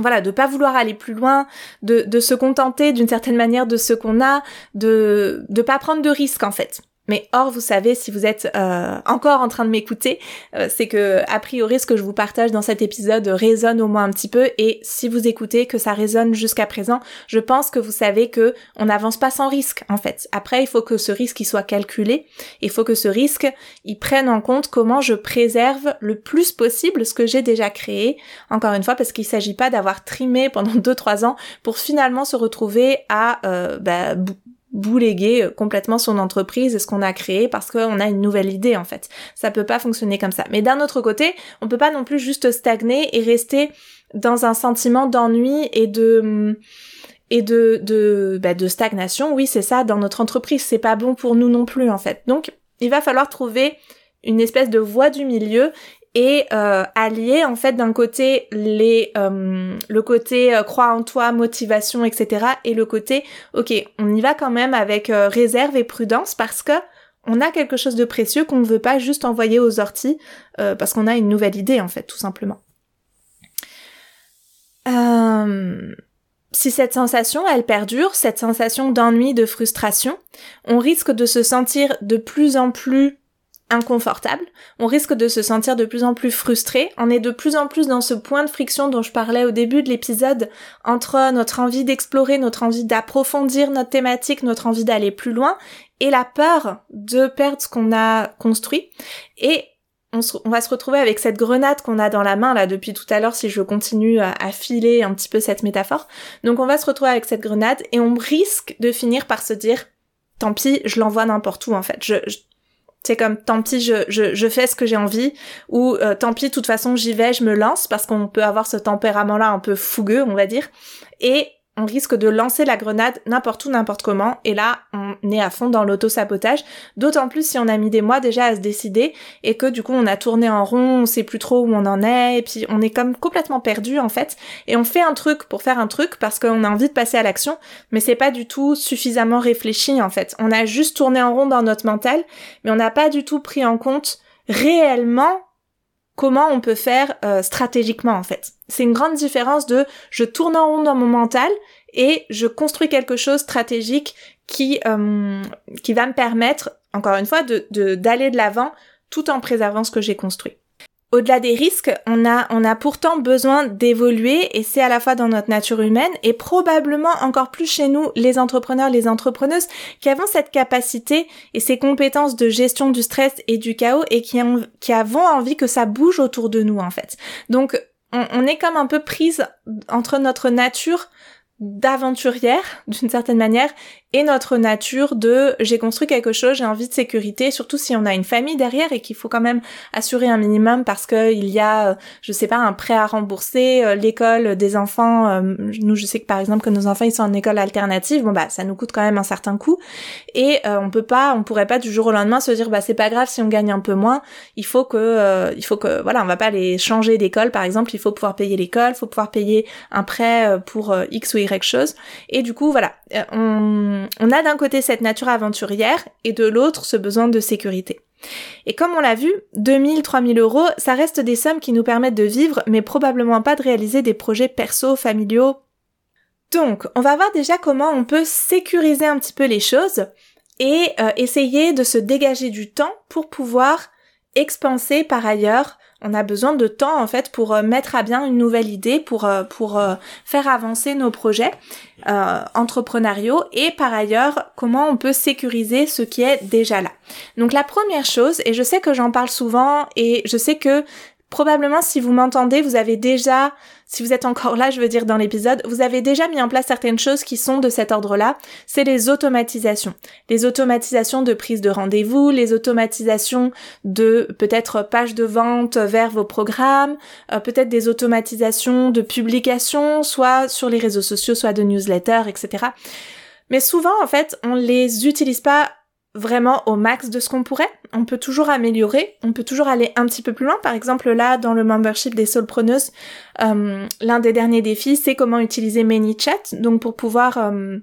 voilà, de pas vouloir aller plus loin, de, de se contenter d'une certaine manière de ce qu'on a, de de pas prendre de risques en fait. Mais or, vous savez, si vous êtes euh, encore en train de m'écouter, euh, c'est que a priori ce que je vous partage dans cet épisode résonne au moins un petit peu. Et si vous écoutez que ça résonne jusqu'à présent, je pense que vous savez que on n'avance pas sans risque en fait. Après, il faut que ce risque il soit calculé. Il faut que ce risque il prenne en compte comment je préserve le plus possible ce que j'ai déjà créé. Encore une fois, parce qu'il s'agit pas d'avoir trimé pendant 2-3 ans pour finalement se retrouver à euh, bah, bouléguer euh, complètement son entreprise et ce qu'on a créé parce qu'on a une nouvelle idée en fait. Ça peut pas fonctionner comme ça. Mais d'un autre côté, on peut pas non plus juste stagner et rester dans un sentiment d'ennui et de et de de, bah, de stagnation. Oui, c'est ça. Dans notre entreprise, c'est pas bon pour nous non plus en fait. Donc, il va falloir trouver une espèce de voie du milieu et euh, allier en fait d'un côté les euh, le côté euh, crois en toi motivation etc et le côté ok on y va quand même avec euh, réserve et prudence parce que on a quelque chose de précieux qu'on ne veut pas juste envoyer aux orties parce qu'on a une nouvelle idée en fait tout simplement. Si cette sensation, elle perdure, cette sensation d'ennui, de frustration, on risque de se sentir de plus en plus inconfortable, on risque de se sentir de plus en plus frustré, on est de plus en plus dans ce point de friction dont je parlais au début de l'épisode entre notre envie d'explorer, notre envie d'approfondir notre thématique, notre envie d'aller plus loin et la peur de perdre ce qu'on a construit et on, va se retrouver avec cette grenade qu'on a dans la main là depuis tout à l'heure si je continue à, filer un petit peu cette métaphore. Donc on va se retrouver avec cette grenade et on risque de finir par se dire tant pis, je l'envoie n'importe où en fait. je, c'est comme tant pis, je, je, fais ce que j'ai envie, ou euh, tant pis, de toute façon, j'y vais, je me lance, parce qu'on peut avoir ce tempérament-là un peu fougueux, on va dire. Et on risque de lancer la grenade n'importe où, n'importe comment, et là, on est à fond dans l'auto-sabotage, d'autant plus si on a mis des mois déjà à se décider, et que du coup, on a tourné en rond, on sait plus trop où on en est, et puis on est comme complètement perdu, en fait, et on fait un truc pour faire un truc, parce qu'on a envie de passer à l'action, mais c'est pas du tout suffisamment réfléchi, en fait. On a juste tourné en rond dans notre mental, mais on n'a pas du tout pris en compte réellement comment on peut faire euh, stratégiquement en fait. C'est une grande différence de je tourne en rond dans mon mental et je construis quelque chose stratégique qui euh, qui va me permettre encore une fois de d'aller de l'avant tout en préservant ce que j'ai construit. Au-delà des risques, on a, on a pourtant besoin d'évoluer et c'est à la fois dans notre nature humaine et probablement encore plus chez nous, les entrepreneurs, les entrepreneuses, qui avons cette capacité et ces compétences de gestion du stress et du chaos et qui, ont, qui avons envie que ça bouge autour de nous en fait. Donc on, on est comme un peu prise entre notre nature d'aventurière d'une certaine manière et notre nature de j'ai construit quelque chose, j'ai envie de sécurité, surtout si on a une famille derrière et qu'il faut quand même assurer un minimum parce que il y a, euh, je sais pas, un prêt à rembourser, euh, l'école des enfants. Euh, nous, je sais que par exemple que nos enfants ils sont en école alternative, bon bah ça nous coûte quand même un certain coût et on peut pas, on pourrait pas du jour au lendemain se dire bah c'est pas grave si on gagne un peu moins. Il faut que, il faut que, voilà, on va pas les changer d'école par exemple. Il faut pouvoir payer l'école, il faut pouvoir payer un prêt pour x ou y chose. Et du coup voilà, on on a d'un côté cette nature aventurière et de l'autre ce besoin de sécurité. Et comme on l'a vu, 2000, 3000 euros, ça reste des sommes qui nous permettent de vivre, mais probablement pas de réaliser des projets perso, familiaux. Donc, on va voir déjà comment on peut sécuriser un petit peu les choses et euh, essayer de se dégager du temps pour pouvoir expanser par ailleurs on a besoin de temps en fait pour euh, mettre à bien une nouvelle idée, pour euh, pour euh, faire avancer nos projets entrepreneuriaux et par ailleurs comment on peut sécuriser ce qui est déjà là. Donc la première chose, et je sais que j'en parle souvent et je sais que probablement si vous m'entendez, vous avez déjà, si vous êtes encore là, je veux dire dans l'épisode, vous avez déjà mis en place certaines choses qui sont de cet ordre-là. C'est les automatisations. Les automatisations de prise de rendez-vous, les automatisations de peut-être pages de vente vers vos programmes, euh, peut-être des automatisations de publication, soit sur les réseaux sociaux, soit de newsletters, etc. Mais souvent, en fait, on les utilise pas vraiment au max de ce qu'on pourrait. On peut toujours améliorer, on peut toujours aller un petit peu plus loin. Par exemple, là, dans le membership des solopreneuses, euh, l'un des derniers défis, c'est comment utiliser ManyChat. Donc pour pouvoir... Euh,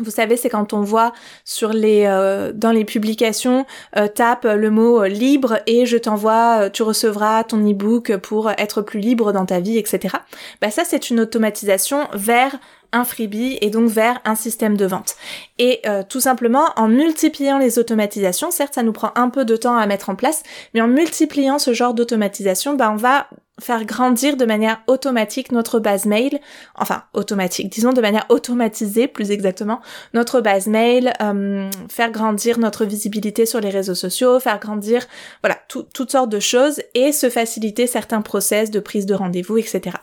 vous savez, c'est quand on voit sur les euh, dans les publications tape le mot libre et je t'envoie, tu recevras ton e-book pour être plus libre dans ta vie, etc. Bah ça c'est une automatisation vers un freebie et donc vers un système de vente. Et euh, tout simplement en multipliant les automatisations, certes ça nous prend un peu de temps à mettre en place, mais en multipliant ce genre d'automatisation, ben on va faire grandir de manière automatique notre base mail, enfin automatique, disons de manière automatisée plus exactement, notre base mail, euh, faire grandir notre visibilité sur les réseaux sociaux, faire grandir, voilà, toutes sortes de choses et se faciliter certains process de prise de rendez-vous, etc.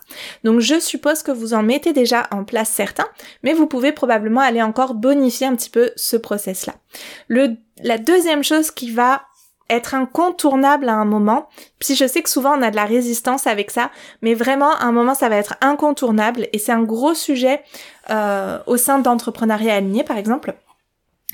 Donc je suppose que vous en mettez déjà en place certains, mais vous pouvez probablement aller encore bonifier un petit peu ce process-là. Le, la deuxième chose qui va être incontournable à un moment. Puis je sais que souvent on a de la résistance avec ça, mais vraiment à un moment ça va être incontournable et c'est un gros sujet euh, au sein d'entrepreneuriat aligné par exemple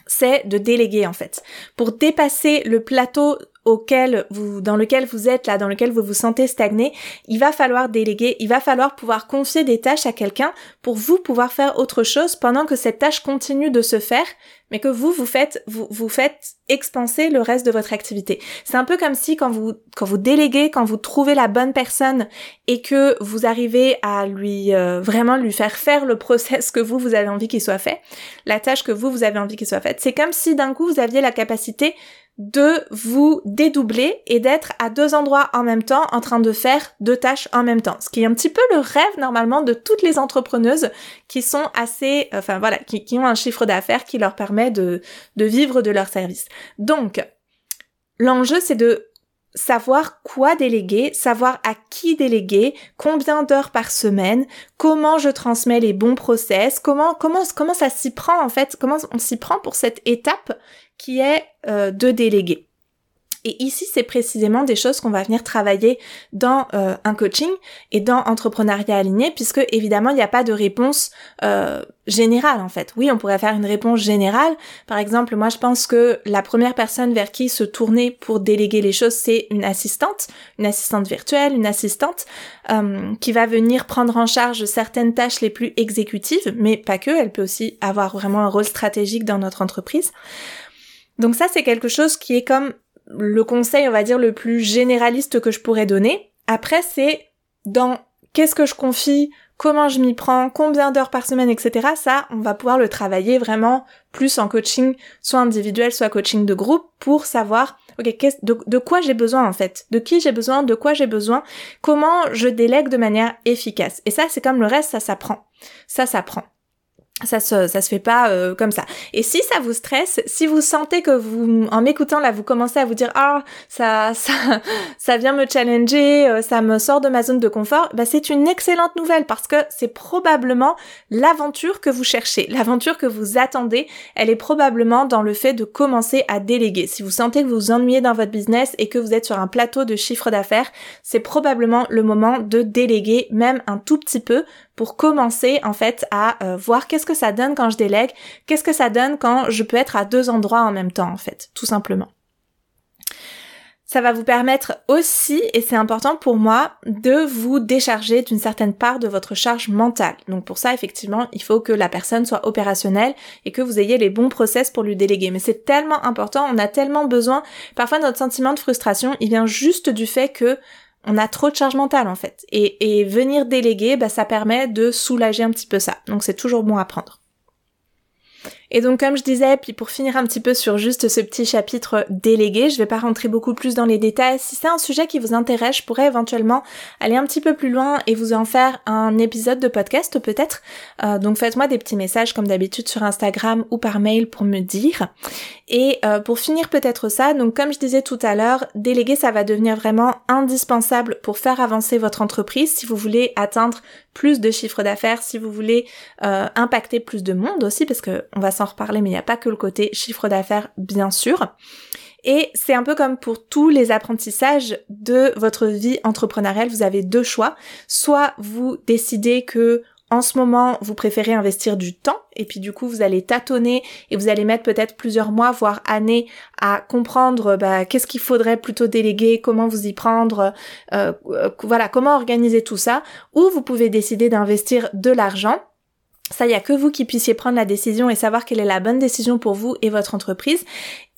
c'est de déléguer en fait. Pour dépasser le plateau auquel vous, dans lequel vous êtes là, dans lequel vous vous sentez stagné, il va falloir déléguer, il va falloir pouvoir confier des tâches à quelqu'un pour vous pouvoir faire autre chose pendant que cette tâche continue de se faire, mais que vous vous faites vous vous faites expanser le reste de votre activité. C'est un peu comme si quand vous quand vous déléguez, quand vous trouvez la bonne personne et que vous arrivez à lui euh, vraiment lui faire faire le process que vous vous avez envie qu'il soit fait, la tâche que vous vous avez envie qu'il soit faite. C'est comme si d'un coup vous aviez la capacité de vous dédoubler et d'être à deux endroits en même temps en train de faire deux tâches en même temps. Ce qui est un petit peu le rêve normalement de toutes les entrepreneuses qui sont assez, enfin voilà, qui, ont un chiffre d'affaires qui leur permet de, de vivre de leur service. Donc, l'enjeu c'est de savoir quoi déléguer, savoir à qui déléguer, combien d'heures par semaine, comment je transmets les bons process, comment comment comment ça s'y prend en fait, comment on s'y prend pour cette étape qui est euh, de déléguer. Et ici, c'est précisément des choses qu'on va venir travailler dans euh, un coaching et dans entrepreneuriat aligné, puisque évidemment, il n'y a pas de réponse euh, générale en fait. Oui, on pourrait faire une réponse générale. Par exemple, moi, je pense que la première personne vers qui se tourner pour déléguer les choses, c'est une assistante, une assistante virtuelle, une assistante qui va venir prendre en charge certaines tâches les plus exécutives, mais pas que. Elle peut aussi avoir vraiment un rôle stratégique dans notre entreprise. Donc ça, c'est quelque chose qui est comme le conseil, on va dire, le plus généraliste que je pourrais donner. Après, c'est dans qu'est-ce que je confie, comment je m'y prends, combien d'heures par semaine, etc. Ça, on va pouvoir le travailler vraiment plus en coaching, soit individuel, soit coaching de groupe, pour savoir, ok, de, de quoi j'ai besoin en fait, de qui j'ai besoin, de quoi j'ai besoin, comment je délègue de manière efficace? Et ça, c'est comme le reste, ça s'apprend. Ça s'apprend ça se ça se fait pas euh, comme ça. Et si ça vous stresse, si vous sentez que vous en m'écoutant là vous commencez à vous dire ah ça ça ça vient me challenger, euh, ça me sort de ma zone de confort, bah c'est une excellente nouvelle parce que c'est probablement l'aventure que vous cherchez, l'aventure que vous attendez, elle est probablement dans le fait de commencer à déléguer. Si vous sentez que vous vous ennuyez dans votre business et que vous êtes sur un plateau de chiffre d'affaires, c'est probablement le moment de déléguer même un tout petit peu pour commencer en fait à euh, voir qu'est-ce que ça donne quand je délègue, qu'est-ce que ça donne quand je peux être à deux endroits en même temps en fait, tout simplement. Ça va vous permettre aussi, et c'est important pour moi, de vous décharger d'une certaine part de votre charge mentale. Donc pour ça, effectivement, il faut que la personne soit opérationnelle et que vous ayez les bons process pour lui déléguer. Mais c'est tellement important, on a tellement besoin. Parfois, notre sentiment de frustration, il vient juste du fait que on a trop de charge mentale en fait. Et, venir déléguer, bah, ça permet de soulager un petit peu ça. Donc c'est toujours bon à prendre. Et donc comme je disais, puis pour finir un petit peu sur juste ce petit chapitre délégué, je vais pas rentrer beaucoup plus dans les détails. Si c'est un sujet qui vous intéresse, je pourrais éventuellement aller un petit peu plus loin et vous en faire un épisode de podcast peut-être. Euh, donc faites-moi des petits messages comme d'habitude sur Instagram ou par mail pour me dire. Et euh, pour finir peut-être ça, donc comme je disais tout à l'heure, déléguer ça va devenir vraiment indispensable pour faire avancer votre entreprise si vous voulez atteindre plus de chiffre d'affaires, si vous voulez euh, impacter plus de monde aussi, parce que on va s'en reparler, mais il n'y a pas que le côté chiffre d'affaires, bien sûr. Et c'est un peu comme pour tous les apprentissages de votre vie entrepreneuriale, vous avez deux choix. Soit vous décidez que en ce moment, vous préférez investir du temps et puis du coup, vous allez tâtonner et vous allez mettre peut-être plusieurs mois, voire années à comprendre bah, qu'est-ce qu'il faudrait plutôt déléguer, comment vous y prendre, euh, euh, voilà, comment organiser tout ça. Ou vous pouvez décider d'investir de l'argent ça, il y a que vous qui puissiez prendre la décision et savoir quelle est la bonne décision pour vous et votre entreprise.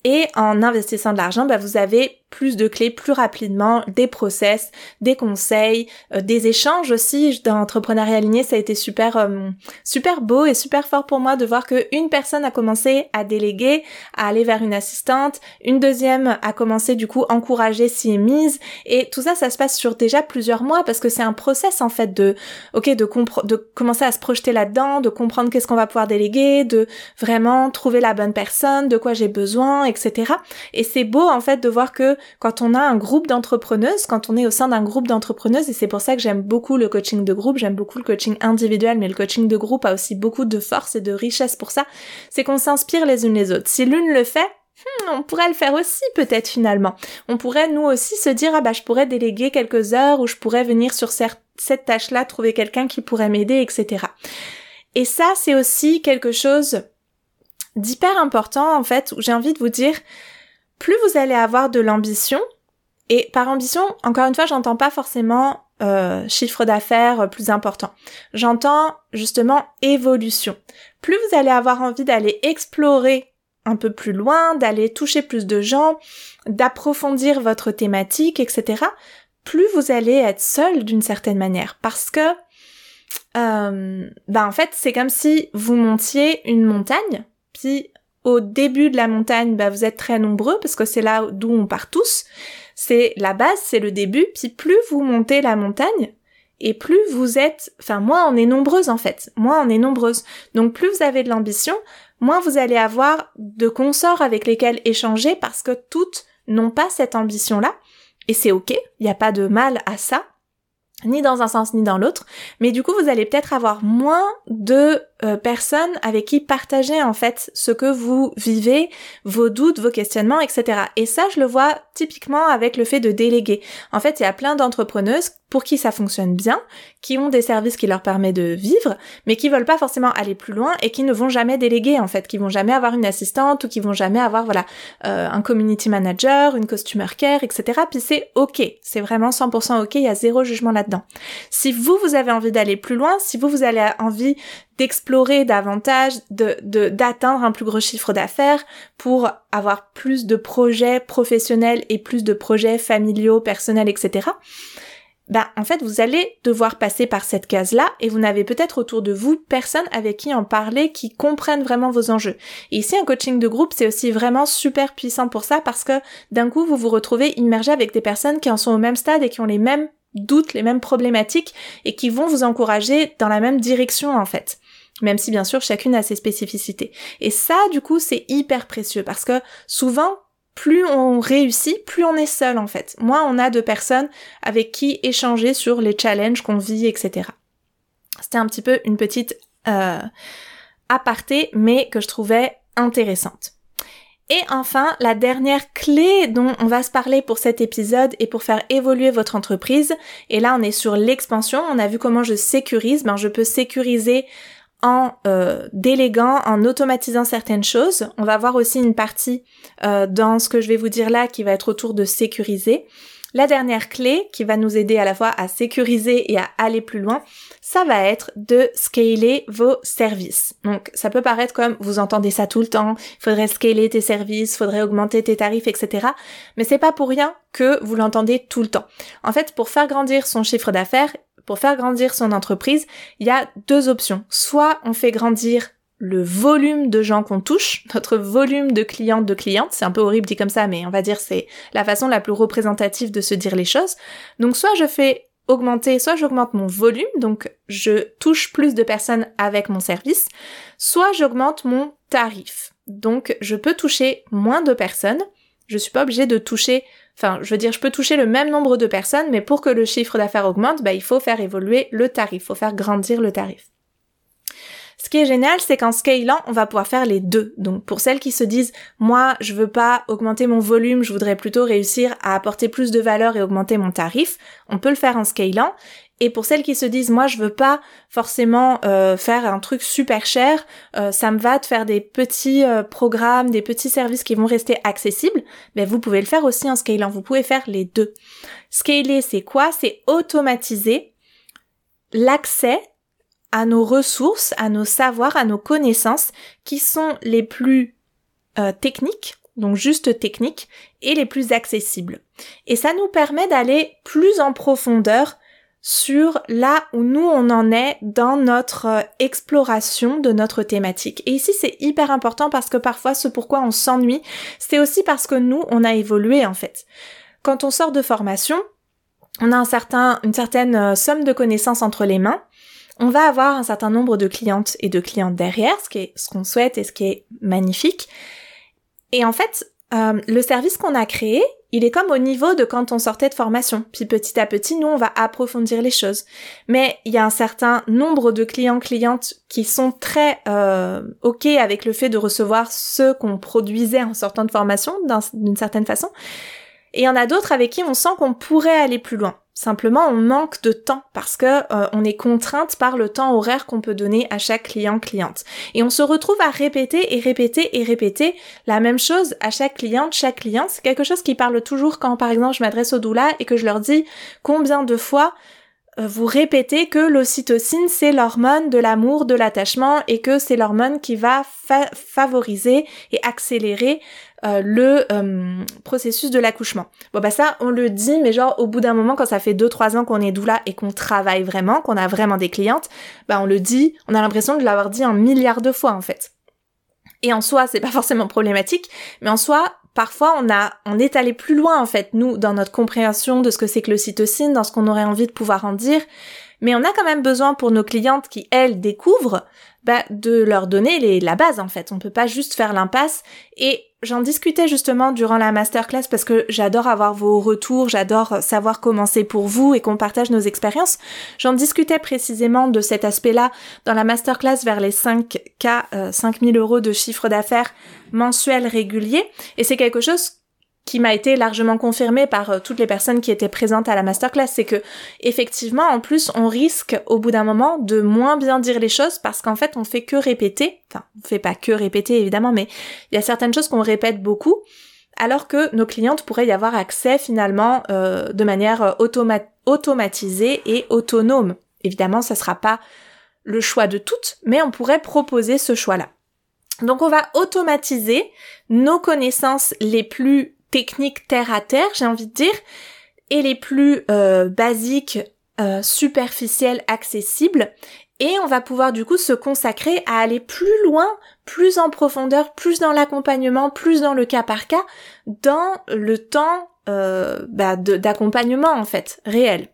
Et en investissant de l'argent, bah, vous avez plus de clés plus rapidement, des process, des conseils, euh, des échanges aussi. Dans Entrepreneuriat Aligné, ça a été super euh, super beau et super fort pour moi de voir que une personne a commencé à déléguer, à aller vers une assistante, une deuxième a commencé du coup encourager est mise et tout ça ça se passe sur déjà plusieurs mois parce que c'est un process en fait de OK de de commencer à se projeter là-dedans, de comprendre qu'est-ce qu'on va pouvoir déléguer, de vraiment trouver la bonne personne, de quoi j'ai besoin, etc. Et c'est beau en fait de voir que quand on a un groupe d'entrepreneuses, quand on est au sein d'un groupe d'entrepreneuses, et c'est pour ça que j'aime beaucoup le coaching de groupe, j'aime beaucoup le coaching individuel, mais le coaching de groupe a aussi beaucoup de force et de richesse pour ça, c'est qu'on s'inspire les unes les autres. Si l'une le fait, hmm, on pourrait le faire aussi peut-être finalement. On pourrait nous aussi se dire ah bah je pourrais déléguer quelques heures ou je pourrais venir sur cette tâche-là trouver quelqu'un qui pourrait m'aider, etc. Et ça c'est aussi quelque chose d'hyper important en fait où j'ai envie de vous dire plus vous allez avoir de l'ambition et par ambition encore une fois j'entends pas forcément euh, chiffre d'affaires plus important. J'entends justement évolution. Plus vous allez avoir envie d'aller explorer un peu plus loin, d'aller toucher plus de gens, d'approfondir votre thématique, etc., plus vous allez être seul d'une certaine manière. Parce que, euh, ben en fait, c'est comme si vous montiez une montagne, puis au début de la montagne, ben vous êtes très nombreux, parce que c'est là d'où on part tous, c'est la base, c'est le début, puis plus vous montez la montagne, et plus vous êtes, enfin moins on est nombreuses en fait, moins on est nombreuses. Donc plus vous avez de l'ambition, moins vous allez avoir de consorts avec lesquels échanger parce que toutes n'ont pas cette ambition-là. Et c'est ok, il n'y a pas de mal à ça ni dans un sens ni dans l'autre, mais du coup vous allez peut-être avoir moins de euh, personnes avec qui partager en fait ce que vous vivez, vos doutes, vos questionnements, etc. Et ça, je le vois typiquement avec le fait de déléguer. En fait, il y a plein d'entrepreneuses pour qui ça fonctionne bien, qui ont des services qui leur permettent de vivre, mais qui veulent pas forcément aller plus loin et qui ne vont jamais déléguer en fait, qui vont jamais avoir une assistante ou qui vont jamais avoir voilà euh, un community manager, une customer care, etc. Puis c'est ok, c'est vraiment 100% ok, il y a zéro jugement là-dedans. Si vous vous avez envie d'aller plus loin, si vous vous avez envie d'explorer davantage, de d'atteindre un plus gros chiffre d'affaires pour avoir plus de projets professionnels et plus de projets familiaux, personnels, etc. Ben, en fait, vous allez devoir passer par cette case-là et vous n'avez peut-être autour de vous personne avec qui en parler qui comprennent vraiment vos enjeux. Et ici, un coaching de groupe, c'est aussi vraiment super puissant pour ça parce que d'un coup, vous vous retrouvez immergé avec des personnes qui en sont au même stade et qui ont les mêmes doutes, les mêmes problématiques et qui vont vous encourager dans la même direction, en fait même si bien sûr chacune a ses spécificités. Et ça, du coup, c'est hyper précieux parce que souvent, plus on réussit, plus on est seul en fait. Moins on a de personnes avec qui échanger sur les challenges qu'on vit, etc. C'était un petit peu une petite euh, aparté, mais que je trouvais intéressante. Et enfin, la dernière clé dont on va se parler pour cet épisode et pour faire évoluer votre entreprise, et là on est sur l'expansion, on a vu comment je sécurise, ben je peux sécuriser en euh, déléguant, en automatisant certaines choses. On va voir aussi une partie euh, dans ce que je vais vous dire là qui va être autour de sécuriser. La dernière clé qui va nous aider à la fois à sécuriser et à aller plus loin, ça va être de scaler vos services. Donc ça peut paraître comme vous entendez ça tout le temps, faudrait scaler tes services, faudrait augmenter tes tarifs, etc. Mais c'est pas pour rien que vous l'entendez tout le temps. En fait, pour faire grandir son chiffre d'affaires, pour faire grandir son entreprise, il y a deux options. Soit on fait grandir le volume de gens qu'on touche, notre volume de clientes de clientes, c'est un peu horrible dit comme ça, mais on va dire c'est la façon la plus représentative de se dire les choses. Donc soit je fais augmenter, soit j'augmente mon volume, donc je touche plus de personnes avec mon service, soit j'augmente mon tarif. Donc je peux toucher moins de personnes, je suis pas obligée de toucher Enfin, je veux dire, je peux toucher le même nombre de personnes, mais pour que le chiffre d'affaires augmente, bah, il faut faire évoluer le tarif, il faut faire grandir le tarif. Ce qui est génial, c'est qu'en scalant, on va pouvoir faire les deux. Donc pour celles qui se disent moi, je veux pas augmenter mon volume, je voudrais plutôt réussir à apporter plus de valeur et augmenter mon tarif, on peut le faire en scalant. Et pour celles qui se disent moi je veux pas forcément euh, faire un truc super cher, euh, ça me va de faire des petits euh, programmes, des petits services qui vont rester accessibles, mais vous pouvez le faire aussi en scalant, vous pouvez faire les deux. Scaler c'est quoi? C'est automatiser l'accès à nos ressources, à nos savoirs, à nos connaissances qui sont les plus techniques, donc juste techniques, et les plus accessibles. Et ça nous permet d'aller plus en profondeur sur là où nous on en est dans notre euh, exploration de notre thématique. Et ici c'est hyper important parce que parfois ce pourquoi on s'ennuie, c'est aussi parce que nous on a évolué en fait. Quand on sort de formation, on a un certain, une certaine euh, somme de connaissances entre les mains. On va avoir un certain nombre de clientes et de clientes derrière, ce qui est ce qu'on souhaite et ce qui est magnifique. Et en fait, euh, le service qu'on a créé, il est comme au niveau de quand on sortait de formation. Puis petit à petit, nous, on va approfondir les choses. Mais il y a un certain nombre de clients, clientes qui sont très euh, OK avec le fait de recevoir ce qu'on produisait en sortant de formation, d'une certaine façon. Et il y en a d'autres avec qui on sent qu'on pourrait aller plus loin. Simplement, on manque de temps parce que euh, on est contrainte par le temps horaire qu'on peut donner à chaque client cliente. Et on se retrouve à répéter et répéter et répéter la même chose à chaque cliente, chaque client. C'est quelque chose qui parle toujours quand, par exemple, je m'adresse au doula et que je leur dis combien de fois euh, vous répétez que l'ocytocine c'est l'hormone de l'amour, de l'attachement et que c'est l'hormone qui va favoriser et accélérer euh, le euh, processus de l'accouchement. Bon bah ça on le dit mais genre au bout d'un moment quand ça fait 2-3 ans qu'on est doula et qu'on travaille vraiment, qu'on a vraiment des clientes, bah on le dit, on a l'impression de l'avoir dit un milliard de fois en fait. Et en soi c'est pas forcément problématique, mais en soi parfois on a on est allé plus loin en fait nous dans notre compréhension de ce que c'est que l'ocytocine, dans ce qu'on aurait envie de pouvoir en dire, mais on a quand même besoin pour nos clientes qui elles découvrent bah, de leur donner la base en fait. On peut pas juste faire l'impasse et j'en discutais justement durant la masterclass parce que j'adore avoir vos retours, j'adore savoir comment c'est pour vous et qu'on partage nos expériences. J'en discutais précisément de cet aspect-là dans la masterclass vers les 5K, euh, 5000 euros de chiffre d'affaires mensuel régulier et c'est quelque chose qui m'a été largement confirmé par euh, toutes les personnes qui étaient présentes à la masterclass, c'est que effectivement, en plus, on risque au bout d'un moment de moins bien dire les choses parce qu'en fait, on fait que répéter. Enfin, on fait pas que répéter évidemment, mais il y a certaines choses qu'on répète beaucoup, alors que nos clientes pourraient y avoir accès finalement euh, de manière euh, automatisée et autonome. Évidemment, ça sera pas le choix de toutes, mais on pourrait proposer ce choix-là. Donc on va automatiser nos connaissances les plus techniques terre à terre, j'ai envie de dire, et les plus euh, basiques, euh, superficielles, accessibles. Et on va pouvoir du coup se consacrer à aller plus loin, plus en profondeur, plus dans l'accompagnement, plus dans le cas par cas, dans le temps euh, bah, d'accompagnement en fait, réel.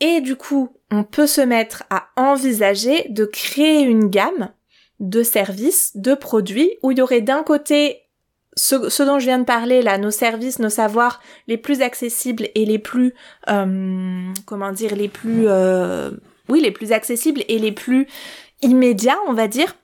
Et du coup, on peut se mettre à envisager de créer une gamme de services, de produits, où il y aurait d'un côté ce, dont je viens de parler là, nos services, nos savoirs les plus accessibles et les plus, euh, comment dire, les plus, euh, oui, les plus accessibles et les plus immédiats, on va dire.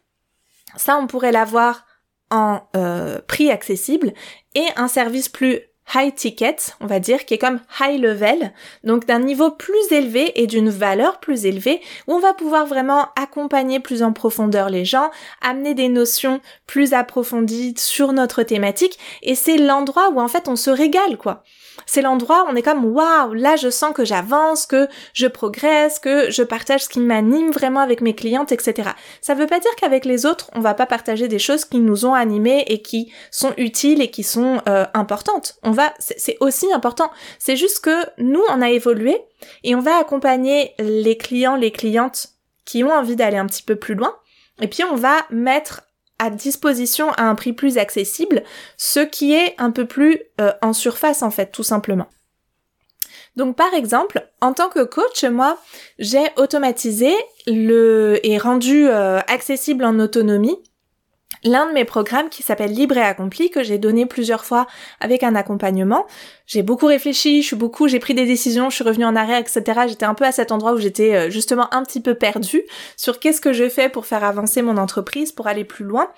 Ça, on pourrait l'avoir en euh, prix accessible et un service plus high ticket, on va dire, qui est comme high level, donc d'un niveau plus élevé et d'une valeur plus élevée, où on va pouvoir vraiment accompagner plus en profondeur les gens, amener des notions plus approfondies sur notre thématique, et c'est l'endroit où en fait on se régale, quoi c'est l'endroit où on est comme waouh, là je sens que j'avance, que je progresse, que je partage ce qui m'anime vraiment avec mes clientes, etc. Ça veut pas dire qu'avec les autres, on va pas partager des choses qui nous ont animés et qui sont utiles et qui sont euh, importantes. On va, c'est aussi important. C'est juste que nous, on a évolué et on va accompagner les clients, les clientes qui ont envie d'aller un petit peu plus loin. Et puis on va mettre à disposition à un prix plus accessible, ce qui est un peu plus euh, en surface en fait, tout simplement. Donc par exemple, en tant que coach, moi, j'ai automatisé le et rendu euh, accessible en autonomie l'un de mes programmes qui s'appelle Libre et Accompli, que j'ai donné plusieurs fois avec un accompagnement. J'ai beaucoup réfléchi, je suis beaucoup, j'ai pris des décisions, je suis revenue en arrière, etc. J'étais un peu à cet endroit où j'étais euh, justement un petit peu perdue sur qu'est-ce que je fais pour faire avancer mon entreprise, pour aller plus loin.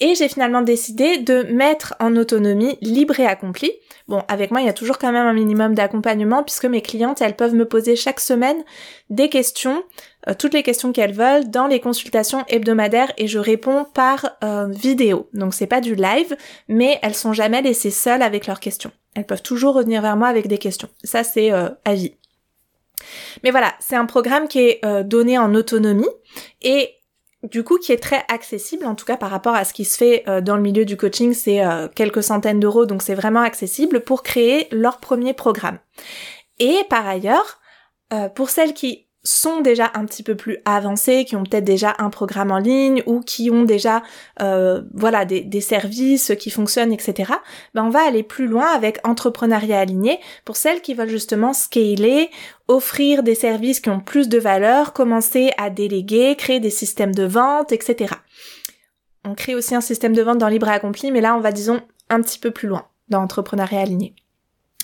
Et j'ai finalement décidé de mettre en autonomie Libre et Accompli. Bon, avec moi, il y a toujours quand même un minimum d'accompagnement puisque mes clientes, elles peuvent me poser chaque semaine des questions euh, toutes les questions qu'elles veulent dans les consultations hebdomadaires et je réponds par euh, vidéo. Donc c'est pas du live, mais elles sont jamais laissées seules avec leurs questions. Elles peuvent toujours revenir vers moi avec des questions. Ça c'est euh, à vie. Mais voilà, c'est un programme qui est donné en autonomie et du coup qui est très accessible, en tout cas par rapport à ce qui se fait dans le milieu du coaching, c'est quelques centaines d'euros, donc c'est vraiment accessible pour créer leur premier programme. Et par ailleurs, pour celles qui sont déjà un petit peu plus avancés, qui ont peut-être déjà un programme en ligne ou qui ont déjà euh, voilà des, services qui fonctionnent, etc. Ben on va aller plus loin avec entrepreneuriat aligné pour celles qui veulent justement scaler, offrir des services qui ont plus de valeur, commencer à déléguer, créer des systèmes de vente, etc. On crée aussi un système de vente dans Libre Accompli, mais là on va disons un petit peu plus loin dans entrepreneuriat aligné.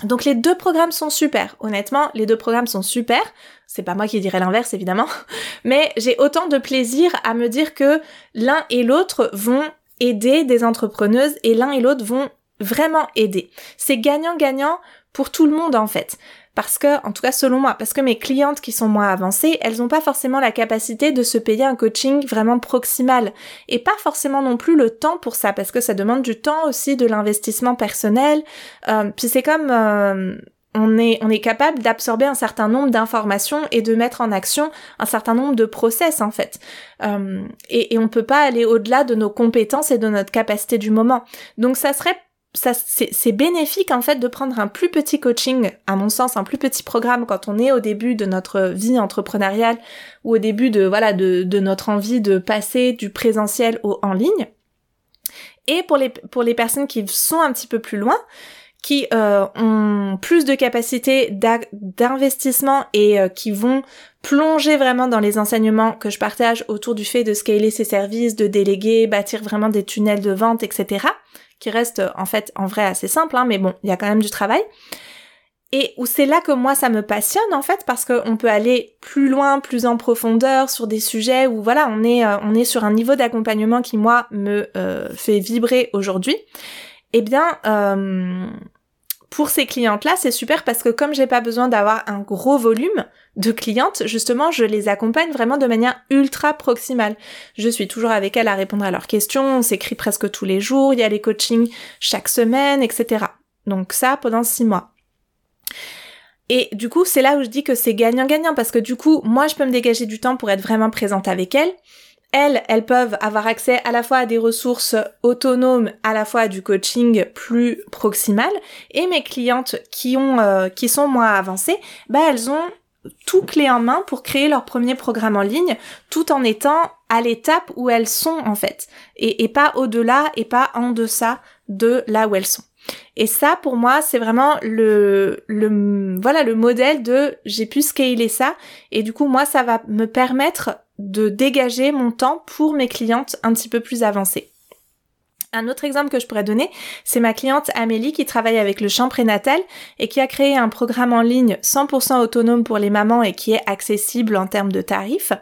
Donc les deux programmes sont super. Honnêtement, les deux programmes sont super. C'est pas moi qui dirais l'inverse évidemment, mais j'ai autant de plaisir à me dire que l'un et l'autre vont aider des entrepreneuses et l'un et l'autre vont vraiment aider. C'est gagnant-gagnant pour tout le monde en fait. Parce que, en tout cas selon moi, parce que mes clientes qui sont moins avancées, elles n'ont pas forcément la capacité de se payer un coaching vraiment proximal. Et pas forcément non plus le temps pour ça, parce que ça demande du temps aussi, de l'investissement personnel. Euh, puis c'est comme... Euh, on est, on est capable d'absorber un certain nombre d'informations et de mettre en action un certain nombre de process en fait. Euh, et, et on peut pas aller au-delà de nos compétences et de notre capacité du moment. Donc ça serait ça c'est bénéfique en fait de prendre un plus petit coaching, à mon sens, un plus petit programme quand on est au début de notre vie entrepreneuriale ou au début de voilà de, notre envie de passer du présentiel au en ligne. Et pour les pour les personnes qui sont un petit peu plus loin, qui euh, ont plus de capacité d'investissement et euh, qui vont plonger vraiment dans les enseignements que je partage autour du fait de scaler ses services, de déléguer, bâtir vraiment des tunnels de vente, etc qui reste en fait en vrai assez simple, hein, mais bon, il y a quand même du travail. Et où c'est là que moi ça me passionne en fait parce qu'on peut aller plus loin, plus en profondeur sur des sujets où voilà on est euh, on est sur un niveau d'accompagnement qui moi me euh, fait vibrer aujourd'hui. Eh bien euh, pour ces clientes-là, c'est super parce que comme j'ai pas besoin d'avoir un gros volume de clientes, justement, je les accompagne vraiment de manière ultra proximale. Je suis toujours avec elles à répondre à leurs questions, on s'écrit presque tous les jours, il y a les coachings chaque semaine, etc. Donc ça pendant six mois. Et du coup, c'est là où je dis que c'est gagnant-gagnant parce que du coup, moi, je peux me dégager du temps pour être vraiment présente avec elles elles, elles peuvent avoir accès à la fois à des ressources autonomes, à la fois à du coaching plus proximal, et mes clientes qui ont, euh, qui sont moins avancées, bah elles ont tout clé en main pour créer leur premier programme en ligne, tout en étant à l'étape où elles sont en fait, et, pas au-delà et pas en deçà de là où elles sont. Et ça, pour moi, c'est vraiment le, le, voilà, le modèle de j'ai pu scaler ça, et du coup, moi, ça va me permettre de dégager mon temps pour mes clientes un petit peu plus avancées. Un autre exemple que je pourrais donner, c'est ma cliente Amélie qui travaille avec le champ prénatal et qui a créé un programme en ligne 100% autonome pour les mamans et qui est accessible en termes de tarifs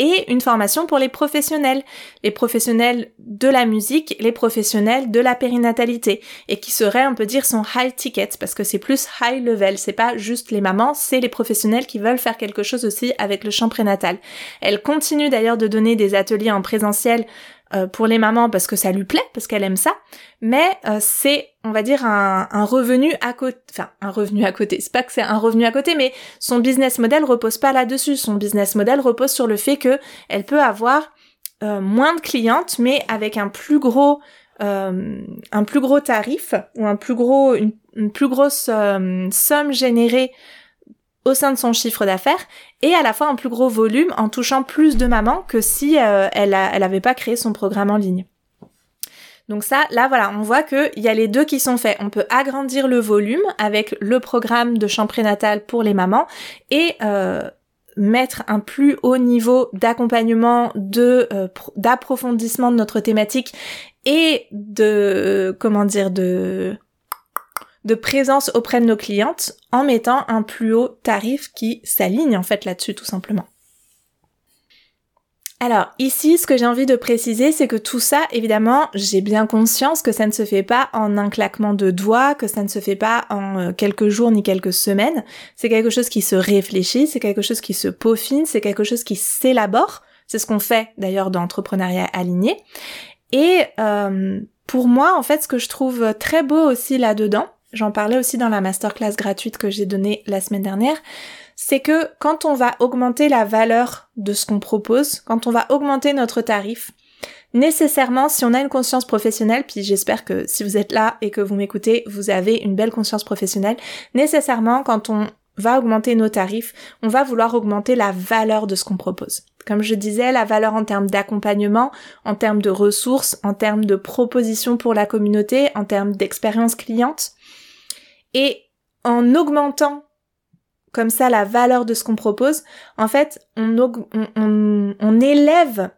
et une formation pour les professionnels, les professionnels de la musique, les professionnels de la périnatalité, et qui serait, on peut dire, son high ticket, parce que c'est plus high level, c'est pas juste les mamans, c'est les professionnels qui veulent faire quelque chose aussi avec le champ prénatal. Elle continue d'ailleurs de donner des ateliers en présentiel euh, pour les mamans parce que ça lui plaît, parce qu'elle aime ça, mais euh, c'est, on va dire, un, revenu à côté, enfin un revenu à côté, c'est pas que c'est un revenu à côté, mais son business model repose pas là-dessus, son business model repose sur le fait que elle peut avoir euh, moins de clientes, mais avec un plus gros un plus gros tarif ou un plus gros une, une plus grosse somme générée au sein de son chiffre d'affaires et à la fois un plus gros volume en touchant plus de mamans que si euh, elle, a, elle avait pas créé son programme en ligne. Donc ça, là voilà, on voit qu'il y a les deux qui sont faits. On peut agrandir le volume avec le programme de champ prénatal pour les mamans et euh, mettre un plus haut niveau d'accompagnement, de euh, d'approfondissement de notre thématique et de comment dire de de présence auprès de nos clientes en mettant un plus haut tarif qui s'aligne en fait là-dessus tout simplement. Alors ici, ce que j'ai envie de préciser, c'est que tout ça, évidemment, j'ai bien conscience que ça ne se fait pas en un claquement de doigts, que ça ne se fait pas en euh, quelques jours ni quelques semaines. C'est quelque chose qui se réfléchit, c'est quelque chose qui se peaufine, c'est quelque chose qui s'élabore. C'est ce qu'on fait d'ailleurs dans Entrepreneuriat Aligné. Et euh, pour moi, en fait, ce que je trouve très beau aussi là-dedans, j'en parlais aussi dans la masterclass gratuite que j'ai donnée la semaine dernière, c'est que quand on va augmenter la valeur de ce qu'on propose, quand on va augmenter notre tarif, nécessairement, si on a une conscience professionnelle, puis j'espère que si vous êtes là et que vous m'écoutez, vous avez une belle conscience professionnelle, nécessairement, quand on va augmenter nos tarifs, on va vouloir augmenter la valeur de ce qu'on propose. Comme je disais, la valeur en termes d'accompagnement, en termes de ressources, en termes de propositions pour la communauté, en termes d'expérience cliente. Et en augmentant comme ça la valeur de ce qu'on propose, en fait, on, on, on, élève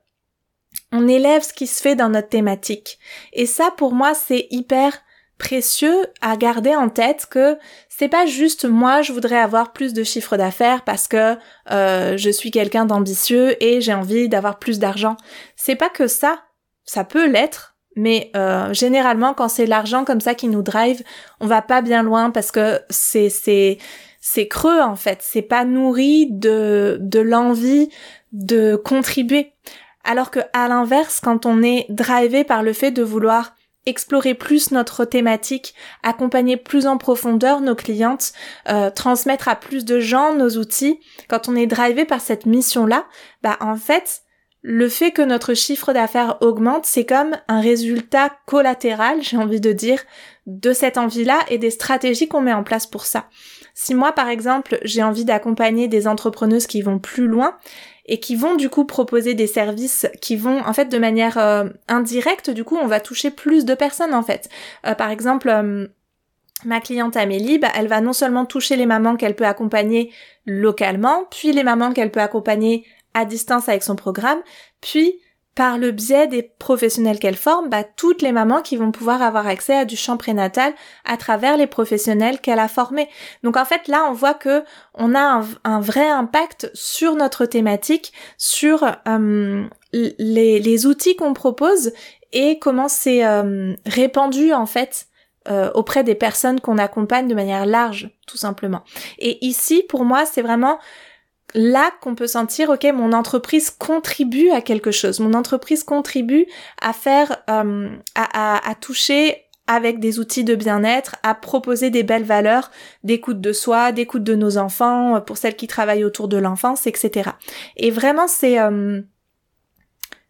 on élève ce qui se fait dans notre thématique. Et ça, pour moi, c'est hyper précieux à garder en tête que c'est pas juste moi je voudrais avoir plus de chiffre d'affaires parce que euh, je suis quelqu'un d'ambitieux et j'ai envie d'avoir plus d'argent. C'est pas que ça. Ça peut l'être, mais euh, généralement quand c'est l'argent comme ça qui nous drive, on va pas bien loin parce que c'est c'est c'est creux en fait. C'est pas nourri de de l'envie de contribuer. Alors que à l'inverse, quand on est drivé par le fait de vouloir explorer plus notre thématique, accompagner plus en profondeur nos clientes, euh, transmettre à plus de gens nos outils, quand on est drivé par cette mission-là, bah en fait, le fait que notre chiffre d'affaires augmente, c'est comme un résultat collatéral, j'ai envie de dire, de cette envie-là et des stratégies qu'on met en place pour ça. Si moi, par exemple, j'ai envie d'accompagner des entrepreneuses qui vont plus loin, et qui vont du coup proposer des services qui vont en fait de manière euh, indirecte du coup on va toucher plus de personnes en fait. Euh, par exemple euh, ma cliente Amélie, bah, elle va non seulement toucher les mamans qu'elle peut accompagner localement, puis les mamans qu'elle peut accompagner à distance avec son programme, puis par le biais des professionnels qu'elle forme, bah, toutes les mamans qui vont pouvoir avoir accès à du champ prénatal à travers les professionnels qu'elle a formés. Donc en fait là on voit que on a un, vrai impact sur notre thématique, sur euh, les, outils qu'on propose et comment c'est euh, répandu en fait euh, auprès des personnes qu'on accompagne de manière large, tout simplement. Et ici, pour moi, c'est vraiment là qu'on peut sentir, ok, mon entreprise contribue à quelque chose, mon entreprise contribue à faire, euh, à, toucher avec des outils de bien-être, à proposer des belles valeurs d'écoute de soi, d'écoute de nos enfants, euh, pour celles qui travaillent autour de l'enfance, etc. Et vraiment, c'est euh,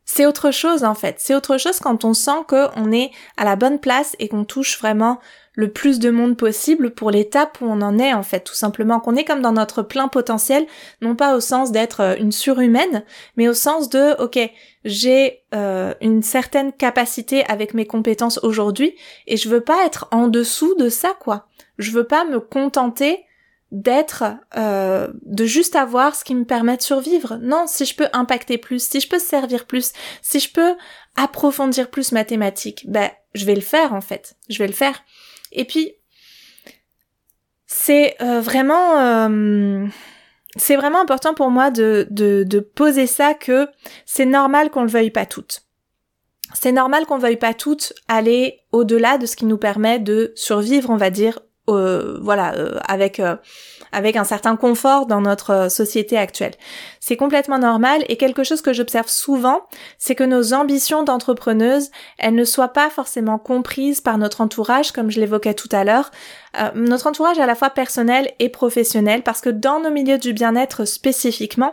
c'est autre chose en fait. C'est autre chose quand on sent qu'on est à la bonne place et qu'on touche vraiment le plus de monde possible pour l'étape où on en est en fait, tout simplement qu'on est comme dans notre plein potentiel, non pas au sens d'être euh, une surhumaine, mais au sens de ok, j'ai euh, une certaine capacité avec mes compétences aujourd'hui et je veux pas être en dessous de ça quoi. Je veux pas me contenter d'être, euh, de juste avoir ce qui me permet de survivre. Non, si je peux impacter plus, si je peux servir plus, si je peux approfondir plus ma thématique, ben je vais le faire en fait. Je vais le faire. Et puis, c'est euh, vraiment... Euh, c'est vraiment important pour moi de, de, de poser ça que c'est normal qu'on le veuille pas toutes. C'est normal qu'on veuille pas toutes aller au-delà de ce qui nous permet de survivre, on va dire, euh, voilà, euh, avec euh, avec un certain confort dans notre société actuelle. C'est complètement normal et quelque chose que j'observe souvent, c'est que nos ambitions d'entrepreneuse, elles ne soient pas forcément comprises par notre entourage, comme je l'évoquais tout à l'heure, notre entourage à la fois personnel et professionnel, parce que dans nos milieux du bien-être spécifiquement,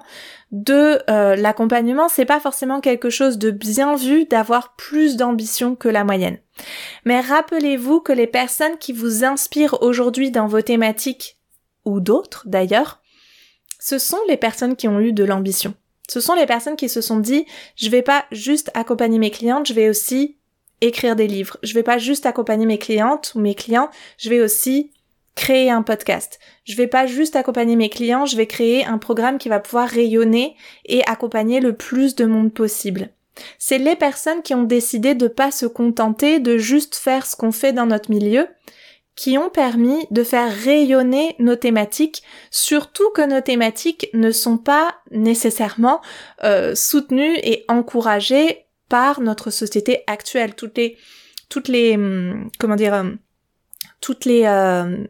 de l'accompagnement, c'est pas forcément quelque chose de bien vu d'avoir plus d'ambition que la moyenne. Mais rappelez-vous que les personnes qui vous inspirent aujourd'hui dans vos thématiques, ou d'autres d'ailleurs, ce sont les personnes qui ont eu de l'ambition. Ce sont les personnes qui se sont dit, je vais pas juste accompagner mes clientes, je vais aussi écrire des livres. Je vais pas juste accompagner mes clientes ou mes clients, je vais aussi créer un podcast. Je vais pas juste accompagner mes clients, je vais créer un programme qui va pouvoir rayonner et accompagner le plus de monde possible. C'est les personnes qui ont décidé de pas se contenter de juste faire ce qu'on fait dans notre milieu, qui ont permis de faire rayonner nos thématiques, surtout que nos thématiques ne sont pas nécessairement euh, soutenues et encouragées par notre société actuelle. Toutes les, toutes les, hum, comment dire, hum, toutes les euh,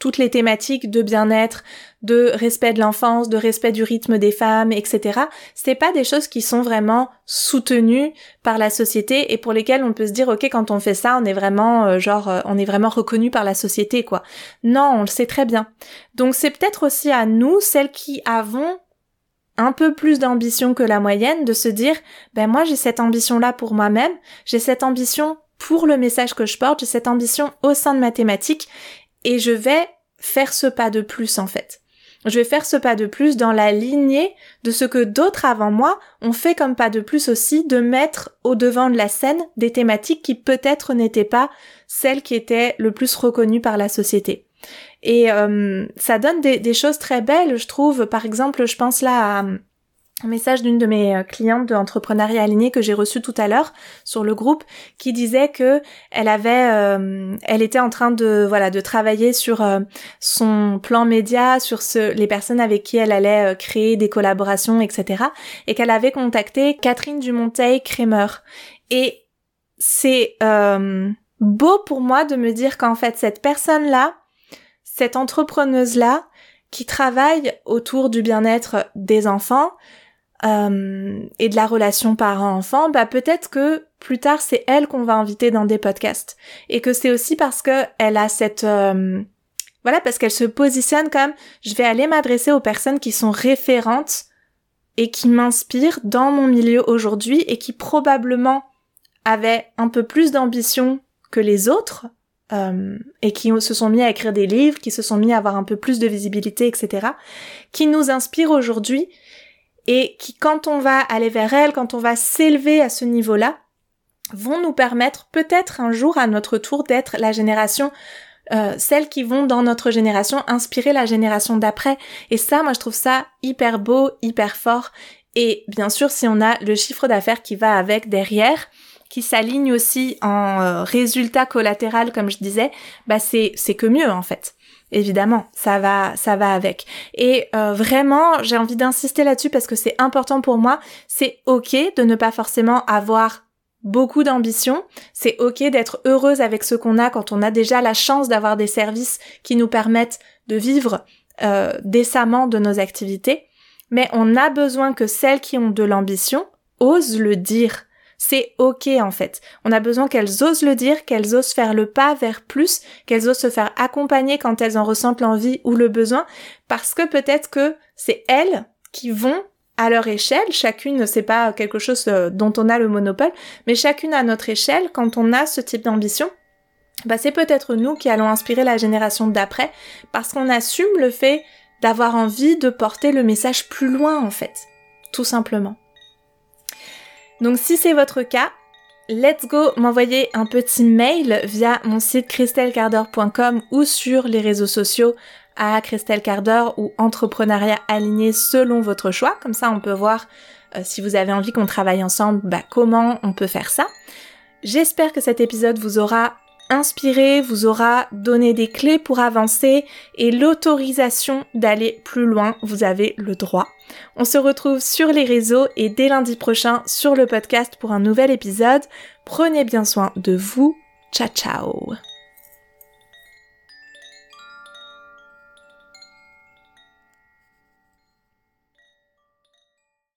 toutes les thématiques de bien-être, de respect de l'enfance, de respect du rythme des femmes, etc. C'est pas des choses qui sont vraiment soutenues par la société et pour lesquelles on peut se dire ok quand on fait ça on est vraiment euh, genre euh, on est vraiment reconnu par la société quoi. Non, on le sait très bien. Donc c'est peut-être aussi à nous celles qui avons un peu plus d'ambition que la moyenne de se dire ben moi j'ai cette ambition là pour moi-même, j'ai cette ambition pour le message que je porte, j'ai cette ambition au sein de ma thématique et je vais faire ce pas de plus en fait. Je vais faire ce pas de plus dans la lignée de ce que d'autres avant moi ont fait comme pas de plus aussi, de mettre au devant de la scène des thématiques qui peut-être n'étaient pas celles qui étaient le plus reconnues par la société. Et euh, ça donne des, des, choses très belles, je trouve. Par exemple, je pense là à un message d'une de mes euh, clientes de entrepreneuriat aligné que j'ai reçu tout à l'heure sur le groupe qui disait que elle avait euh, elle était en train de voilà de travailler sur euh, son plan média sur ce les personnes avec qui elle allait créer des collaborations etc et qu'elle avait contacté Catherine Dumonteil Kramer et c'est beau pour moi de me dire qu'en fait cette personne là cette entrepreneuse là qui travaille autour du bien-être des enfants euh, et de la relation parent-enfant, bah peut-être que plus tard c'est elle qu'on va inviter dans des podcasts et que c'est aussi parce que elle a cette euh, voilà parce qu'elle se positionne comme je vais aller m'adresser aux personnes qui sont référentes et qui m'inspirent dans mon milieu aujourd'hui et qui probablement avaient un peu plus d'ambition que les autres euh, et qui se sont mis à écrire des livres, qui se sont mis à avoir un peu plus de visibilité, etc., qui nous inspirent aujourd'hui et qui, quand on va aller vers elles, quand on va s'élever à ce niveau-là, vont nous permettre peut-être un jour à notre tour d'être la génération euh, celles qui vont dans notre génération inspirer la génération d'après. Et ça, moi, je trouve ça hyper beau, hyper fort. Et bien sûr, si on a le chiffre d'affaires qui va avec derrière, qui s'aligne aussi en euh, résultat collatéral, comme je disais, bah c'est c'est que mieux en fait évidemment, ça va, ça va avec. Et euh, vraiment, j'ai envie d'insister là-dessus parce que c'est important pour moi. C'est ok de ne pas forcément avoir beaucoup d'ambition. C'est ok d'être heureuse avec ce qu'on a quand on a déjà la chance d'avoir des services qui nous permettent de vivre euh, décemment de nos activités. Mais on a besoin que celles qui ont de l'ambition osent le dire c'est ok en fait. On a besoin qu'elles osent le dire, qu'elles osent faire le pas vers plus, qu'elles osent se faire accompagner quand elles en ressentent l'envie ou le besoin, parce que peut-être que c'est elles qui vont à leur échelle, chacune, c'est pas quelque chose euh, dont on a le monopole, mais chacune à notre échelle, quand on a ce type d'ambition, bah c'est peut-être nous qui allons inspirer la génération d'après, parce qu'on assume le fait d'avoir envie de porter le message plus loin en fait, tout simplement. Donc si c'est votre cas, let's go m'envoyer un petit mail via mon site christelcarder.com ou sur les réseaux sociaux à Christelle Carder ou entrepreneuriat aligné selon votre choix. Comme ça, on peut voir euh, si vous avez envie qu'on travaille ensemble, bah, comment on peut faire ça. J'espère que cet épisode vous aura inspiré, vous aura donné des clés pour avancer et l'autorisation d'aller plus loin. Vous avez le droit. On se retrouve sur les réseaux et dès lundi prochain sur le podcast pour un nouvel épisode. Prenez bien soin de vous. Ciao ciao